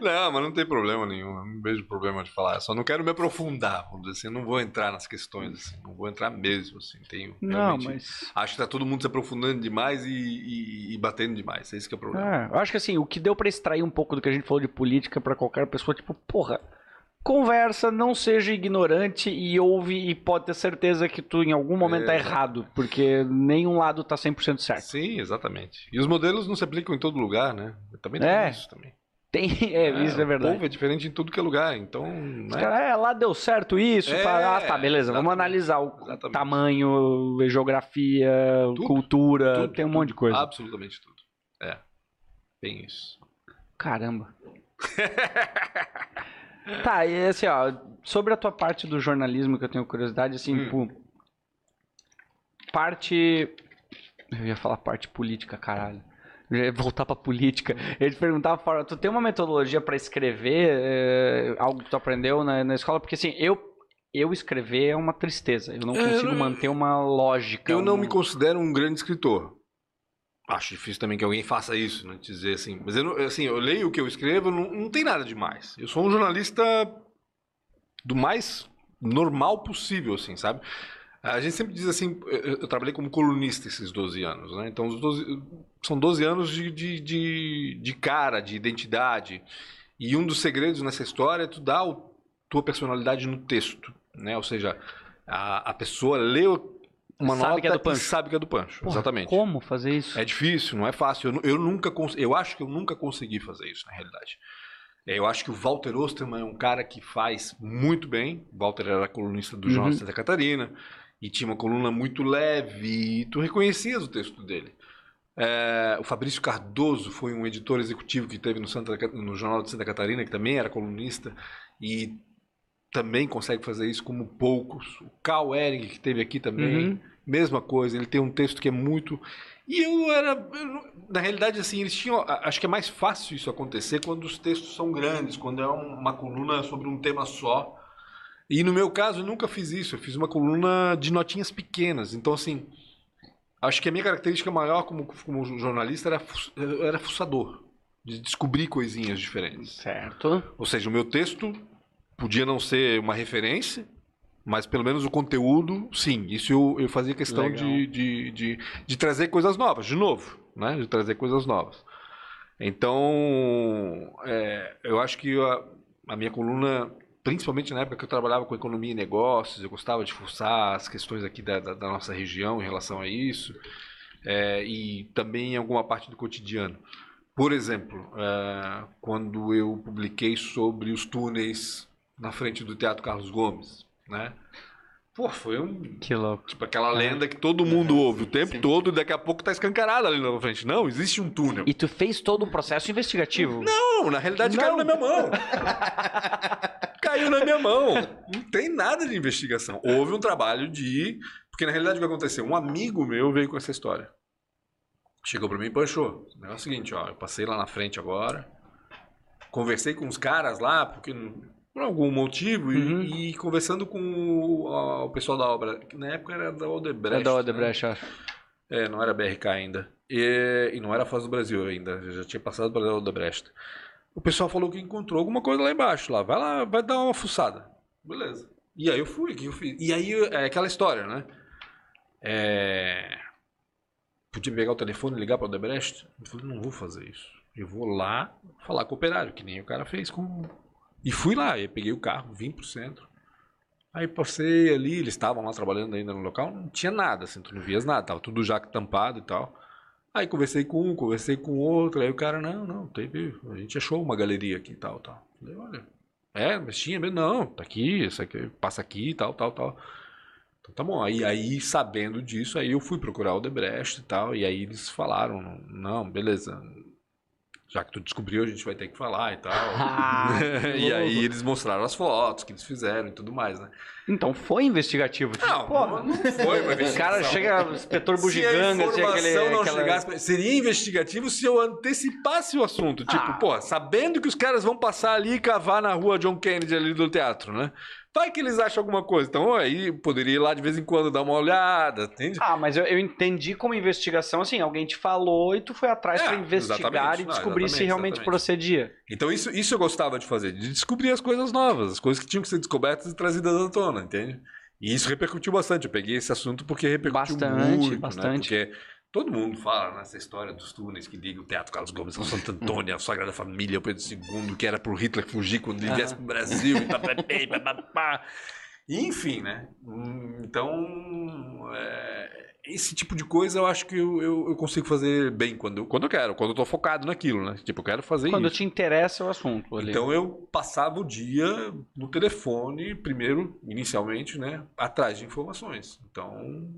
Não, mas não tem problema nenhum. Eu não vejo problema de falar. Eu só não quero me aprofundar, vamos dizer assim. Eu não vou entrar nas questões, assim. Não vou entrar mesmo, assim. Tenho, Não, realmente- mas. Acho que tá todo mundo se aprofundando demais e, e- e batendo demais. É esse que é o problema. É, eu acho que assim, o que deu pra extrair um pouco do que a gente falou de política pra qualquer pessoa, tipo, porra, conversa, não seja ignorante e ouve e pode ter certeza que tu em algum momento É. tá errado, porque nenhum lado tá 100% certo. Sim, exatamente. E os modelos não se aplicam em todo lugar, né? Eu também tenho É. isso também. Tem, *laughs* é, isso é O verdade. povo é diferente em tudo que é lugar, então. Né? caras, é, lá deu certo isso. É, ah, tá, beleza. Vamos exatamente, analisar o exatamente. tamanho, geografia, Tudo, cultura, Tudo, tem um tudo, monte de coisa. Absolutamente tudo. É. Bem isso. Caramba. *laughs* tá, e assim, ó, sobre a tua parte do jornalismo que eu tenho curiosidade, assim, Hum. pô, parte. Eu ia falar parte política, caralho. Eu ia voltar pra política. Eu te perguntar, fora, tu tem uma metodologia pra escrever é, algo que tu aprendeu na, na escola? Porque assim, eu, eu escrever é uma tristeza. Eu não É, consigo eu- manter uma lógica. Eu não um- me considero um grande escritor. Acho difícil também que alguém faça isso, né? Dizer assim. Mas eu, assim, eu leio o que eu escrevo, não, não tem nada demais. Eu sou um jornalista do mais normal possível, assim, sabe? A gente sempre diz assim, eu, trabalhei como colunista esses 12 anos, né? Então, os 12, são 12 anos de, de, de, de cara, de identidade. E um dos segredos nessa história é tu dar a tua personalidade no texto, né? Ou seja, a, a pessoa lê uma Sabe nota que é do Pancho. sabe que é do Pancho. Porra, exatamente. Como fazer isso? É difícil, não é fácil. Eu, eu nunca cons- eu acho que eu nunca consegui fazer isso, na realidade. É, Eu acho que o Walter Osterman é um cara que faz muito bem. O Walter era colunista do Jornal Uhum. de Santa Catarina e tinha uma coluna muito leve e tu reconhecias o texto dele. É, o Fabrício Cardoso foi um editor executivo que teve no, Santa, no Jornal de Santa Catarina, que também era colunista e também consegue fazer isso como poucos. O Carl Ehring, que teve aqui também, Uhum. Mesma coisa. Ele tem um texto que é muito. E eu era. eu na realidade, assim, eles tinham. Acho que é mais fácil isso acontecer quando os textos são grandes, quando é um- uma coluna sobre um tema só. E no meu caso, eu nunca fiz isso. Eu fiz uma coluna de notinhas pequenas. Então, assim. Acho que a minha característica maior como, como jornalista era, era fuçador. De descobrir coisinhas diferentes. Certo. Ou seja, o meu texto podia não ser uma referência, mas pelo menos o conteúdo, sim. Isso eu, eu fazia questão de, de, de, de trazer coisas novas, de novo, né? De trazer coisas novas. Então, é, eu acho que a, a minha coluna, principalmente na época que eu trabalhava com economia e negócios, eu gostava de fuçar as questões aqui da, da, da nossa região em relação a isso, é, e também em alguma parte do cotidiano. Por exemplo, é, quando eu publiquei sobre os túneis na frente do Teatro Carlos Gomes, né? Pô, foi um Que louco. Tipo aquela lenda que todo mundo ouve o tempo todo e daqui a pouco tá escancarada ali na frente. Não, existe um túnel. E tu fez todo o processo investigativo? Não, na realidade caiu na minha mão. *laughs* caiu na minha mão. Não tem nada de investigação. Houve um trabalho de. Porque na realidade o que aconteceu? Um amigo meu veio com essa história. Chegou pra mim e panchou. O negócio é o seguinte, ó. Eu passei lá na frente agora. Conversei com os caras lá, porque por algum motivo, e- Uhum. e, conversando com o, a- o pessoal da obra, que na época era da Odebrecht. É da né? Odebrecht, acho. É, não era BRK ainda. E, e não era a Foz do Brasil ainda. Eu já tinha passado para o Odebrecht. O pessoal falou que encontrou alguma coisa lá embaixo. Lá. Vai lá, vai dar uma fuçada. Beleza. E aí eu fui, que eu fiz? E aí é aquela história, né? É... Podia pegar o telefone e ligar para o Odebrecht? Eu falei, não vou fazer isso. Eu vou lá falar com o operário, que nem o cara fez com. E fui lá, e peguei o carro, vim pro centro. Aí passei ali, eles estavam lá trabalhando ainda no local, não tinha nada, assim, tu não vias nada, tava tudo já tampado e tal. Aí conversei com um, conversei com outro, aí o cara, não, não, teve, a gente achou uma galeria aqui e tal, tal. Falei, olha, é, mas tinha mesmo, não, tá aqui, isso aqui, passa aqui tal, tal, tal. Então tá bom, aí, aí sabendo disso, aí eu fui procurar o Debrecht e tal, e aí eles falaram, não, beleza, já que tu descobriu, a gente vai ter que falar e tal. *laughs* Ah, *laughs* e aí eles mostraram as fotos que eles fizeram e tudo mais, né? Então foi investigativo. Não, Porra. não, foi uma *laughs* O investigação. cara chega, o inspetor Se a bugiganga, assim, informação aquele. não aquela- chegasse... Seria investigativo se eu antecipasse o assunto. Tipo, Ah. pô, sabendo que os caras vão passar ali e cavar na rua John Kennedy ali do teatro, né? Vai que eles acham alguma coisa. Então, aí poderia ir lá de vez em quando dar uma olhada, entende? Ah, mas eu, eu entendi como investigação, assim, alguém te falou e tu foi atrás É, pra investigar e Não, descobrir se exatamente, realmente exatamente. procedia. Então, isso, isso eu gostava de fazer, de descobrir as coisas novas, as coisas que tinham que ser descobertas e trazidas à tona, entende? E isso repercutiu bastante. Eu peguei esse assunto porque repercutiu Bastante, muito, bastante. né? Porque todo mundo fala nessa história dos túneis que liga o Teatro Carlos Gomes ao Santo Antônio, a Sagrada Família, o Pedro II, que era pro Hitler fugir quando ele viesse pro Brasil e papapá. Enfim, né? Então, é, esse tipo de coisa eu acho que eu, eu, eu consigo fazer bem quando eu, quando eu quero, quando eu tô focado naquilo, né? Tipo, eu quero fazer Quando isso. te interessa o assunto ali. Então eu passava o dia no telefone, primeiro, inicialmente, né, atrás de informações. Então,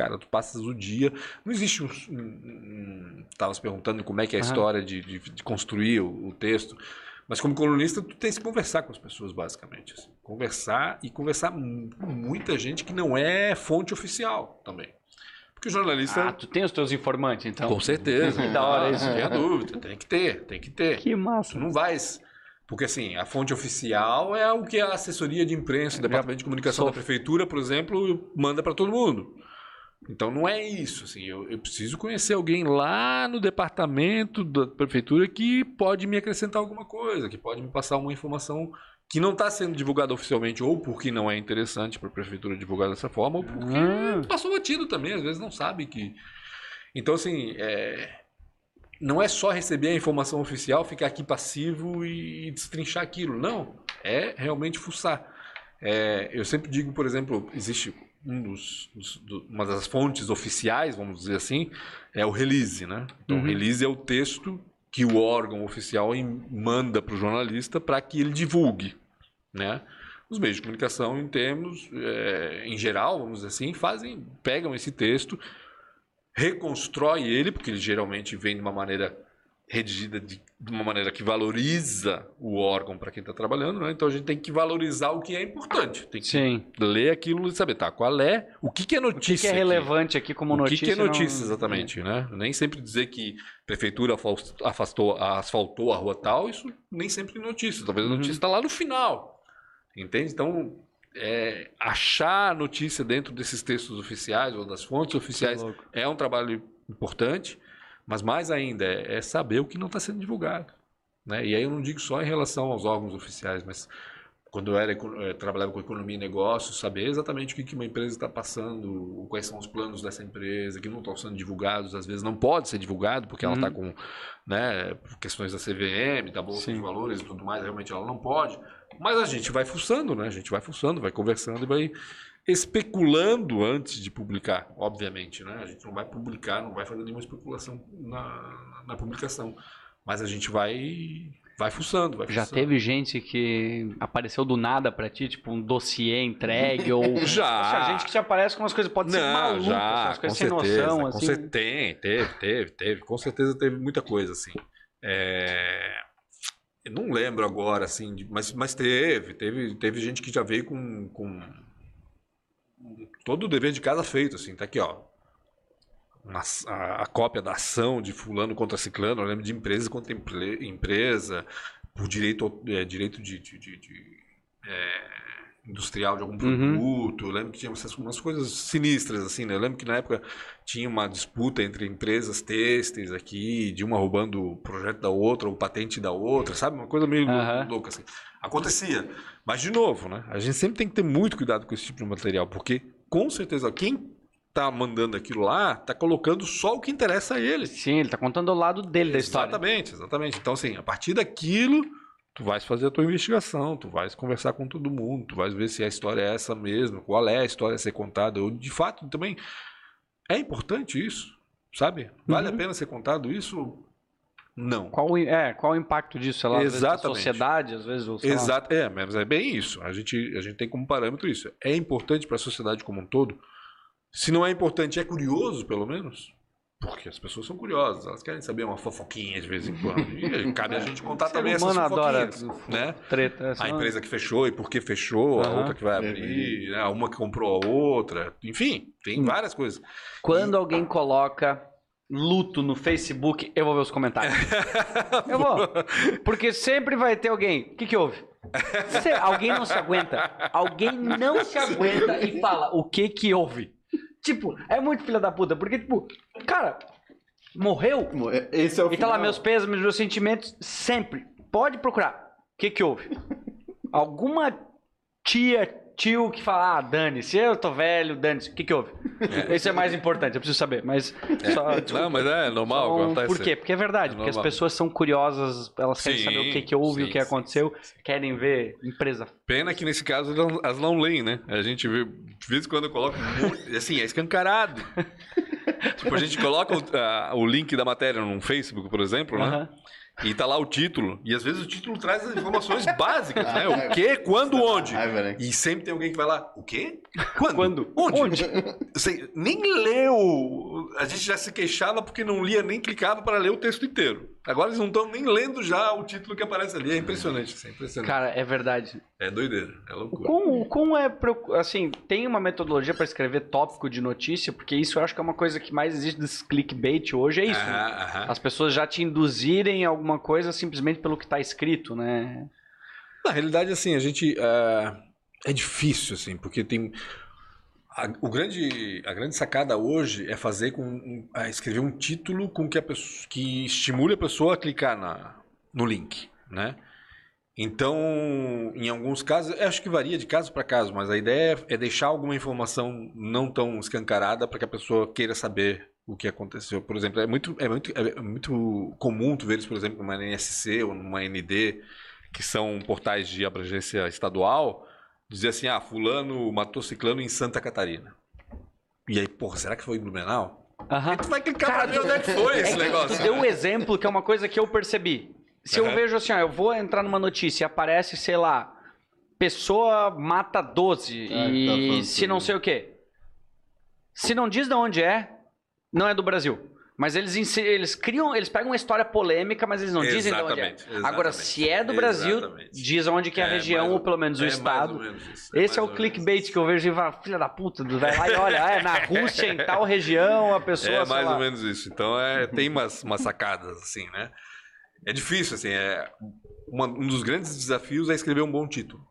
cara, tu passas o dia. Não existe um. um, um tava se perguntando como é que é a história de, de, de construir o, o, texto. Mas como colunista, tu tens que conversar com as pessoas, basicamente. Assim. Conversar e conversar com muita gente que não é fonte oficial também. Porque o jornalista. Ah, tu tem os teus informantes, então. Com certeza. que da hora isso. Não tenha dúvida. Tem que ter, tem que ter. Que massa. Tu não vais. Porque, assim, a fonte oficial é o que a assessoria de imprensa, o departamento de comunicação da prefeitura, por exemplo, manda para todo mundo. Então, não é isso. Assim, eu, eu, preciso conhecer alguém lá no departamento da prefeitura que pode me acrescentar alguma coisa, que pode me passar uma informação que não está sendo divulgada oficialmente, ou porque não é interessante para a prefeitura divulgar dessa forma, ou porque ah. passou batido também, às vezes não sabe que. Então, assim, é não é só receber a informação oficial, ficar aqui passivo e destrinchar aquilo. Não, é realmente fuçar. É, eu sempre digo, por exemplo, existe um dos, dos, do, uma das fontes oficiais, vamos dizer assim, é o release, né? Então, uhum. o release é o texto que o órgão oficial manda para o jornalista para que ele divulgue, né? Os meios de comunicação, em termos, é, em geral, vamos dizer assim, fazem, pegam esse texto, reconstrói ele, porque ele geralmente vem de uma maneira redigida de, de uma maneira que valoriza o órgão para quem está trabalhando, né? Então a gente tem que valorizar o que é importante. Tem que Sim. ler aquilo e saber, tá? Qual é, o que, que é notícia? O que, que é relevante aqui, aqui como notícia? O que, que é notícia, não... exatamente, né? Nem sempre dizer que a prefeitura afastou, asfaltou a rua tal, isso nem sempre é notícia. Talvez a uhum. notícia está lá no final. Entende? Então, é, achar a notícia dentro desses textos oficiais ou das fontes oficiais é um trabalho importante, mas mais ainda é, é saber o que não está sendo divulgado. Né? E aí eu não digo só em relação aos órgãos oficiais, mas quando eu era, eu eh, trabalhava com economia e negócios, saber exatamente o que, que uma empresa está passando, quais são os planos dessa empresa, que não estão sendo divulgados, às vezes não pode ser divulgado, porque ela está uhum. com né, questões da CVM, da Bolsa Sim. de Valores e tudo mais, realmente ela não pode. Mas a gente vai fuçando, né? A gente vai fuçando, vai conversando e vai especulando antes de publicar, obviamente, né? A gente não vai publicar, não vai fazer nenhuma especulação na, na publicação. Mas a gente vai vai fuçando, vai Já teve gente que apareceu do nada para ti, tipo um dossiê entregue ou *laughs* já Poxa, gente que te aparece com umas coisas pode ser malucas, já, umas coisas sem certeza, noção, assim. Com tem, teve, teve, teve, com certeza teve muita coisa assim. É... Eu não lembro agora assim, mas, mas teve, teve, teve gente que já veio com, com todo o dever de casa feito assim, tá aqui, ó uma, a, a, cópia da ação de fulano contra ciclano, eu lembro de empresa contra empresa, por direito, é, direito de, de, de, de é, industrial de algum uhum. produto. Uhum. Eu lembro que tinha umas, umas, coisas sinistras, assim, né? Eu lembro que na época tinha uma disputa entre empresas têxteis aqui, de uma roubando o projeto da outra, ou patente da outra, sabe? Uma coisa meio uhum. louca, assim. Acontecia. Mas, de novo, né? A gente sempre tem que ter muito cuidado com esse tipo de material, porque, com certeza, quem tá mandando aquilo lá, tá colocando só o que interessa a ele. Sim, ele tá contando o lado dele da história. Exatamente, exatamente. Então, assim, a partir daquilo, tu vais fazer a tua investigação, tu vais conversar com todo mundo, tu vais ver se a história é essa mesmo, qual é a história a ser contada. Ou, de fato, também é importante isso, sabe? Vale uhum. a pena ser contado isso? Não. Qual, é, qual o impacto disso? Sei lá, Exatamente. Às sociedade, às vezes. Exato, é, mas é bem isso. A gente, a gente tem como parâmetro isso. É importante para a sociedade como um todo se não é importante, é curioso, pelo menos. Porque as pessoas são curiosas, elas querem saber uma fofoquinha de vez em quando. *laughs* E cabe a gente contar também essas fofoquinhas. Adora né? Treta, a empresa que fechou e por que fechou, a outra que vai abrir, né? uma que comprou a outra. Enfim, tem hum. várias coisas. Quando e... alguém coloca luto no Facebook, eu vou ver os comentários. *laughs* eu vou. Porque sempre vai ter alguém. O que, que houve? Se alguém não se aguenta. Alguém não se aguenta e fala o que que houve. Tipo, é muito filha da puta, porque, tipo, cara, morreu. Esse é o E tá lá meus pesos, meus sentimentos, sempre. Pode procurar. O que que houve? Alguma tia, tio que fala, ah, dane-se, eu tô velho, dane-se, o que que houve? É. Esse é mais importante, eu preciso saber, mas... É. Só, não, mas é normal só, acontece. Por quê? Porque é verdade, é porque as pessoas são curiosas, elas querem sim, saber o que que houve, sim, o que aconteceu, sim, querem ver empresa. Pena que nesse caso elas não leem, né? A gente vê, de vez em quando coloca, assim, é escancarado. *laughs* tipo, a gente coloca o, a, o link da matéria no Facebook, por exemplo, né? E tá lá o título. E às vezes o título traz as informações *laughs* básicas, né? O quê, quando, onde. E sempre tem alguém que vai lá, o quê? Quando? Quando? Onde? Você nem leu. A gente já se queixava porque não lia nem clicava para ler o texto inteiro. Agora eles não estão nem lendo já o título que aparece ali. É impressionante, é impressionante. Cara, é verdade. É doideira, é loucura. quão, o quão é. Assim, tem uma metodologia pra escrever tópico de notícia, porque isso eu acho que é uma coisa que mais existe desse clickbait hoje, é isso. né? Aham. As pessoas já te induzirem alguma coisa simplesmente pelo que tá escrito, né? Na realidade, assim, a gente. é, é difícil, assim, porque tem. A, o grande, a grande sacada hoje é fazer com. um- é escrever um título com que, a pessoa, que estimule a pessoa a clicar na, no link, né? Então, em alguns casos, acho que varia de caso para caso, mas a ideia é deixar alguma informação não tão escancarada para que a pessoa queira saber o que aconteceu. Por exemplo, é muito, é muito, é muito comum tu ver isso, por exemplo, numa NSC ou numa ND, que são portais de abrangência estadual, dizer assim, ah, fulano matou ciclano em Santa Catarina. E aí, porra, será que foi em Blumenau? Aham. Aí tu vai clicar Cara, pra ver onde é que foi esse É que negócio. Tu deu um exemplo que é uma coisa que eu percebi. Se eu Aham. vejo assim, ó, eu vou entrar numa notícia e aparece, sei lá, pessoa mata 12 Ah, tá e falando se não sei o quê. Se não diz de onde é, não é do Brasil. Mas eles, eles criam, eles pegam uma história polêmica, mas eles não dizem de onde é. Exatamente, exatamente. Agora, se é do Brasil, Exatamente. diz onde que é a É, região, ou pelo menos o é mais estado. ou menos isso, Esse é o clickbait que eu vejo e falo, filha da puta, vai lá e olha, é na Rússia, em tal região, a pessoa, É mais lá. ou menos isso. Então é, tem umas, umas sacadas, assim, né? É difícil, assim. É, uma- um dos grandes desafios é escrever um bom título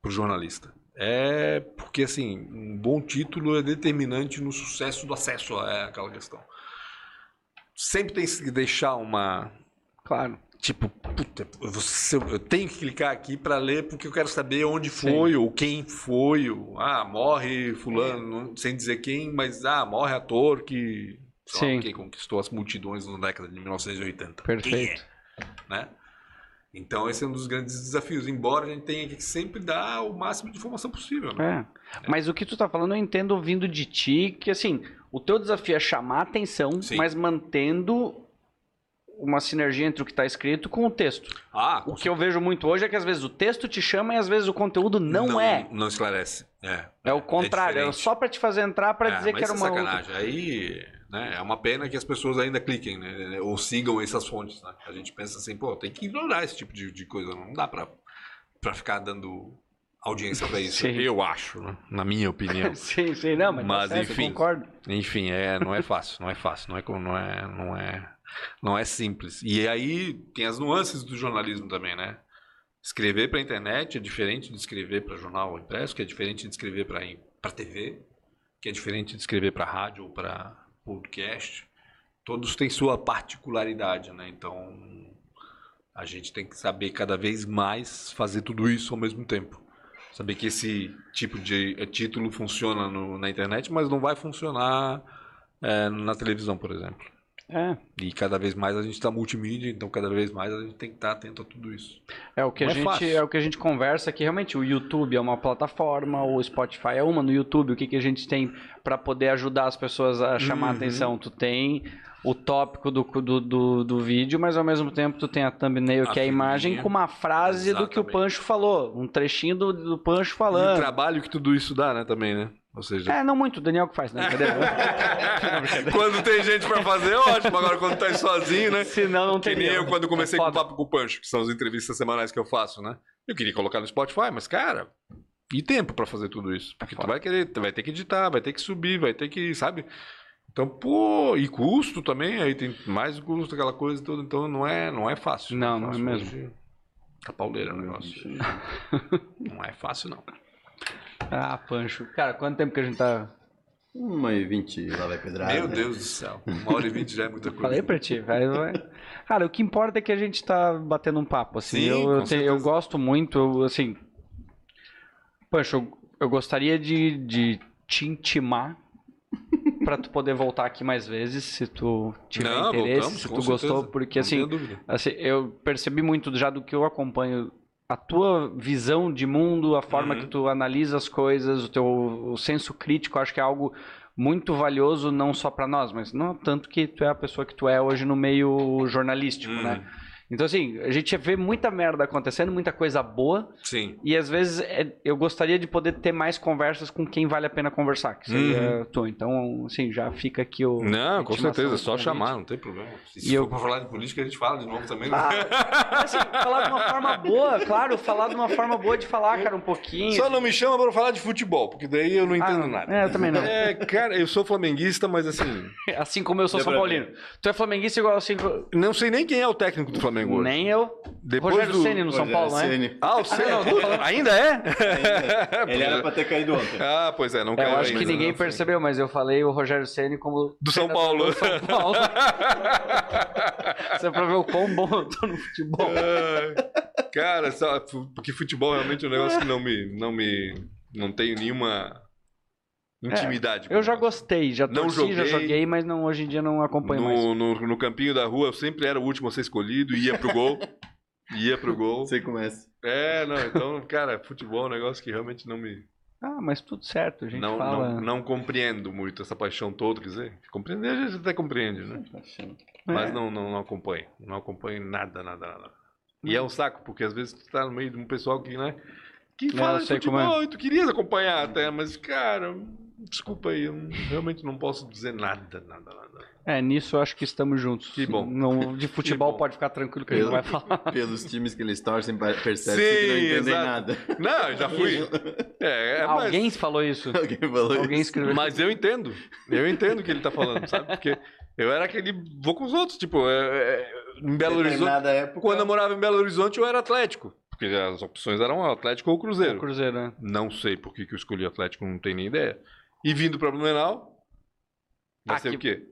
para o jornalista. É porque, assim, um bom título é determinante no sucesso do acesso a aquela questão. Sempre tem que deixar uma. Claro. Tipo, puta, você- eu tenho que clicar aqui para ler porque eu quero saber onde foi, ou quem foi, ou, ah, morre fulano, não- sem dizer quem, mas ah, morre ator que, sei lá, Sim. que conquistou as multidões na década de 1980. Perfeito. Quem é, né? Então esse é um dos grandes desafios, embora a gente tenha que sempre dar o máximo de informação possível, né? É. Mas o que tu tá falando eu entendo ouvindo de ti, que assim, o teu desafio é chamar a atenção, Sim. mas mantendo uma sinergia entre o que tá escrito com o texto. Ah, O que eu vejo muito hoje é que às vezes o texto te chama e às vezes o conteúdo não, é. Não esclarece. É, É o contrário, é, diferente. só pra te fazer entrar pra É, dizer que era é uma outra. sacanagem. Aí, né, é uma pena que as pessoas ainda cliquem, né, ou sigam essas fontes, né? A gente pensa assim, pô, tem que ignorar esse tipo de, de coisa, não dá pra ficar dando audiência pra isso. Sim. Eu acho, né, na minha opinião. *laughs* sim, sim, não, mas, tá Mas, certo, eu enfim. concordo. Enfim, é, não é fácil, não é fácil, não é, não é, não é, não é simples. E aí tem as nuances do jornalismo também, né? Escrever para internet é diferente de escrever para jornal impresso, que é diferente de escrever para TV, que é diferente de escrever para rádio ou para podcast. Todos têm sua particularidade, né? Então a gente tem que saber cada vez mais fazer tudo isso ao mesmo tempo. Saber que esse tipo de eh, título funciona no- na internet, mas não vai funcionar eh, na televisão, por exemplo. É, E cada vez mais a gente está multimídia, então cada vez mais a gente tem que estar atento a tudo isso. é o que a Não é gente fácil. é o que a gente conversa que realmente o YouTube é uma plataforma, o Spotify é uma no YouTube, o que, que a gente tem pra poder ajudar as pessoas a chamar a Uhum. atenção? Tu tem o tópico do, do, do, do vídeo, mas ao mesmo tempo tu tem a thumbnail, A que é a imagem, com uma frase do que o Exatamente. Pancho falou, um trechinho do, do Pancho E o falando. trabalho que tudo isso dá, né, também, né? Ou seja, É, não muito, o Daniel que faz, né? Brincadeira. *laughs* quando tem gente para fazer, é ótimo. Agora quando tá sozinho, né? Senão não Que teria. nem eu quando comecei É com o. Papo com o Pancho, que são as entrevistas semanais que eu faço, né? Eu queria colocar no Spotify, mas, cara, e tempo pra fazer tudo isso? Porque tu foda. vai querer, tu vai ter que editar, vai ter que subir, vai ter que, sabe? Então, pô, e custo também, aí tem mais custo, aquela coisa toda, então não é, não é fácil. Não, não é fácil. mesmo. Hoje Tá pauleira o negócio. Não é fácil, não. Ah, Pancho. Cara, quanto tempo que a gente tá. Uma e vinte lá vai pedrada. Meu Deus do céu. Uma hora e vinte já é muita coisa. Falei pra ti, vai, vai. Cara, o que importa é que a gente tá batendo um papo, assim. Sim, eu, com eu, te- eu gosto muito, eu, assim. Pancho, eu, eu gostaria de, de te intimar pra tu poder voltar aqui mais vezes, se tu tiver Não, interesse, voltamos, se tu gostou, certeza. porque Não assim, assim, eu percebi muito já do que eu acompanho a tua visão de mundo, a forma Uhum. que tu analisa as coisas, o teu o senso crítico, acho que é algo muito valioso não só pra nós, mas não tanto que tu é a pessoa que tu é hoje no meio jornalístico, Uhum. né? Então, assim, a gente vê muita merda acontecendo, muita coisa boa. Sim. E às vezes é, eu gostaria de poder ter mais conversas com quem vale a pena conversar, que seria Uhum. tu. Então, assim, já fica aqui o. Não, com certeza, é só chamar, não tem problema. Se E for eu- pra falar de política, a gente fala de novo também. né? Ah, *laughs* assim, falar de uma forma boa, claro, falar de uma forma boa de falar, cara, um pouquinho. Só não me chama pra falar de futebol, porque daí eu não Ah, entendo nada. É, eu também não. É, cara, eu sou flamenguista, mas assim, *laughs* Assim como eu sou São Paulino. Tu é flamenguista igual assim. não sei nem quem é o técnico do Flamengo hoje. Nem eu. Depois Rogério do- Ceni no São Paulo, né? Ah, o Ceni. Ainda é? *laughs* Ainda. Ele era pra ter caído ontem. Ah, pois é, não É, caiu eu acho ainda. que ninguém não percebeu, mas eu falei o Rogério Ceni como. Do São Paulo. Do São Paulo. Isso é pra ver o quão bom eu tô no futebol. Ah, Cara, só- porque futebol realmente é um negócio que não me. Não, me, não tenho nenhuma intimidade. Eu já gostei, já Não torci, já joguei. joguei, mas não, hoje em dia não acompanho mais. no, no, no campinho da rua, eu sempre era o último a ser escolhido, ia pro gol. *laughs* ia pro gol. Você começa. É, não, então, cara, futebol é um negócio que realmente não me. Ah, mas tudo certo, a gente Não, fala. não, não compreendo muito essa paixão toda, quer dizer, compreender a gente até compreende, né? É. Mas não, não, não acompanho. Não acompanho nada, nada, nada. E é um saco, porque às vezes tu tá no meio de um pessoal que, né? Que É, fala de como é. futebol e tu querias acompanhar até, mas, cara, desculpa aí, eu realmente não posso dizer nada, nada, nada. É, nisso eu acho que estamos juntos. Que bom. Não, *laughs* de futebol bom. pode ficar tranquilo que a gente Pelo- vai falar. *laughs* Pelos times que eles torcem, percebe Sim, que não entendem exato. nada. Não, eu já fui. É, é, mas- Alguém falou isso. Alguém falou Alguém isso. escreveu. Mas eu entendo. Eu entendo o que ele tá falando, sabe? Porque eu era aquele. Vou com os outros, tipo, é, é, em Belo Horizonte. Época, Quando eu morava em Belo Horizonte, eu era Atlético. Porque as opções eram Atlético ou Cruzeiro. O Cruzeiro, né? Não sei por que, que eu escolhi Atlético, não tenho nem ideia. E vindo para Blumenau, vai Ah, ser que- o quê?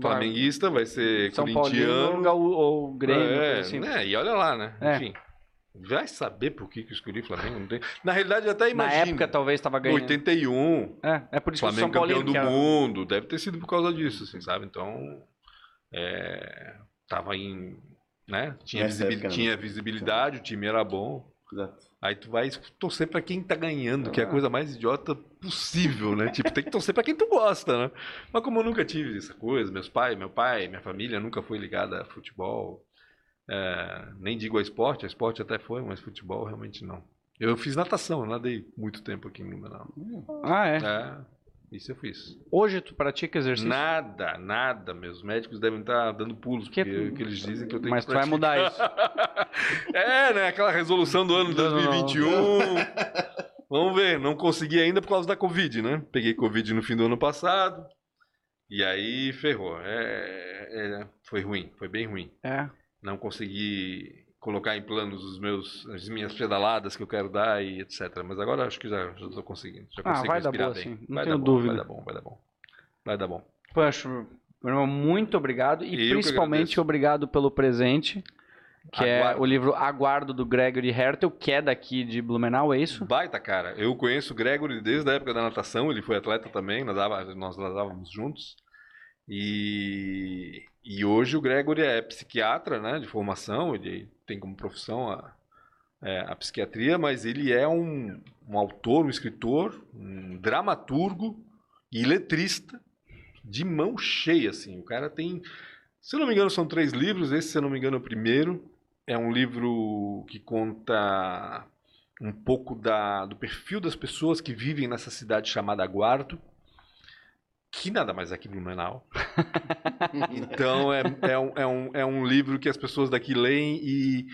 Flamenguista, vai ser São Paulino corintiano. Gaú- ou Grêmio, é, assim. né? E olha lá, né? É. Enfim. Vai saber por que, que eu escolhi Flamengo? Não tem... Na realidade, eu até Na imagino. época talvez estava ganhando. 81, É, é por isso que o Flamengo São campeão Paulino do que era- mundo. Deve ter sido por causa disso, assim, sabe? Então, é, tava em... Né? Tinha, visibil- época, não. tinha visibilidade, o time era bom. Exato. Aí tu vai torcer pra quem tá ganhando, que é a coisa mais idiota possível, né? Tipo, tem que torcer pra quem tu gosta, né? Mas como eu nunca tive essa coisa, meus pais, meu pai, minha família nunca foi ligada a futebol. é, nem digo a esporte, a esporte até foi, mas futebol realmente não. Eu fiz natação, eu nadei muito tempo aqui em Blumenau. Ah, é. É, isso eu fiz. Hoje tu pratica exercício? Nada, nada. Meus médicos devem estar dando pulos, porque é o que eles dizem que eu tenho Mas que tu vai mudar isso. *laughs* é, né? Aquela resolução do ano de Não, não, não. 2021. Vamos ver, não consegui ainda por causa da Covid, né? Peguei Covid no fim do ano passado. E aí ferrou. É, é, foi ruim, foi bem ruim. É. Não consegui colocar em planos os meus, as minhas pedaladas que eu quero dar e etc. Mas agora acho que já estou conseguindo. Já Ah, consigo vai dar boa, bem. sim. Não vai tenho dar dúvida. Bom, vai dar bom, vai dar bom. Vai dar bom. Poxa, meu irmão, muito obrigado. E que principalmente obrigado pelo presente, que é Aguardo. o livro Aguardo do Gregory Hertel, que é daqui de Blumenau, é isso? Baita, cara. Eu conheço o Gregory desde a época da natação, ele foi atleta também, nadava, nós nadávamos juntos. E, e hoje o Gregory é psiquiatra, né, de formação, ele tem como profissão a, é, a psiquiatria, mas ele é um, um autor, um escritor, um dramaturgo e letrista de mão cheia, assim. O cara tem, se eu não me engano, são três livros, esse, se eu não me engano, é o primeiro. É um livro que conta um pouco da, do perfil das pessoas que vivem nessa cidade chamada Aguardo, que nada mais é que Blumenau. *laughs* Então é, é, um, é, um, é um livro que as pessoas daqui leem e,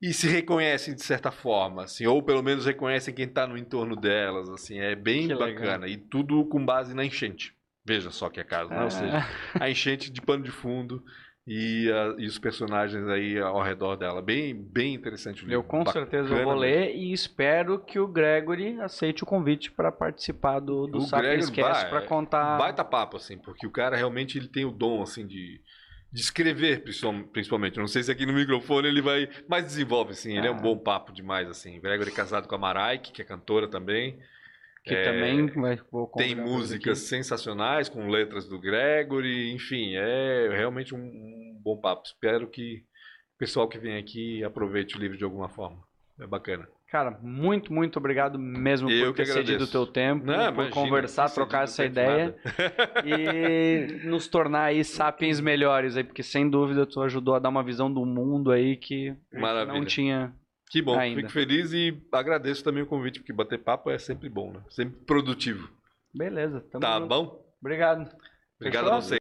e se reconhecem de certa forma, assim, ou pelo menos reconhecem quem está no entorno delas, assim, é bem Que legal. bacana. E tudo com base na enchente. Veja só que é caso, né? Ou seja, a enchente de pano de fundo e, e os personagens aí ao redor dela. Bem, bem interessante o livro. Eu com Bacana certeza vou mesmo. ler e espero que o Gregory aceite o convite para participar do, do Sapiens Cast para é contar. Baita papo, assim, porque o cara realmente ele tem o dom, assim, de, de escrever, principal- principalmente. Não sei se aqui no microfone ele vai... Mas desenvolve, assim. Ele é um Ah. bom papo demais, assim. O Gregory é casado com a Maraik, que é cantora também. Que É, também vai, Tem músicas sensacionais com letras do Gregory, enfim, é realmente um, um bom papo. Espero que o pessoal que vem aqui aproveite o livro de alguma forma. É bacana. Cara, muito, muito obrigado mesmo Eu por ter cedido o teu tempo, Não, por imagina, conversar, trocar essa ideia e *laughs* nos tornar aí sapiens melhores aí, porque sem dúvida tu ajudou a dar uma visão do mundo aí que não tinha. Que bom, Ainda. fico feliz e agradeço também o convite, porque bater papo é sempre bom, né? Sempre produtivo. Beleza, tamo tá junto. bom? Obrigado. Obrigado Fechou? a você.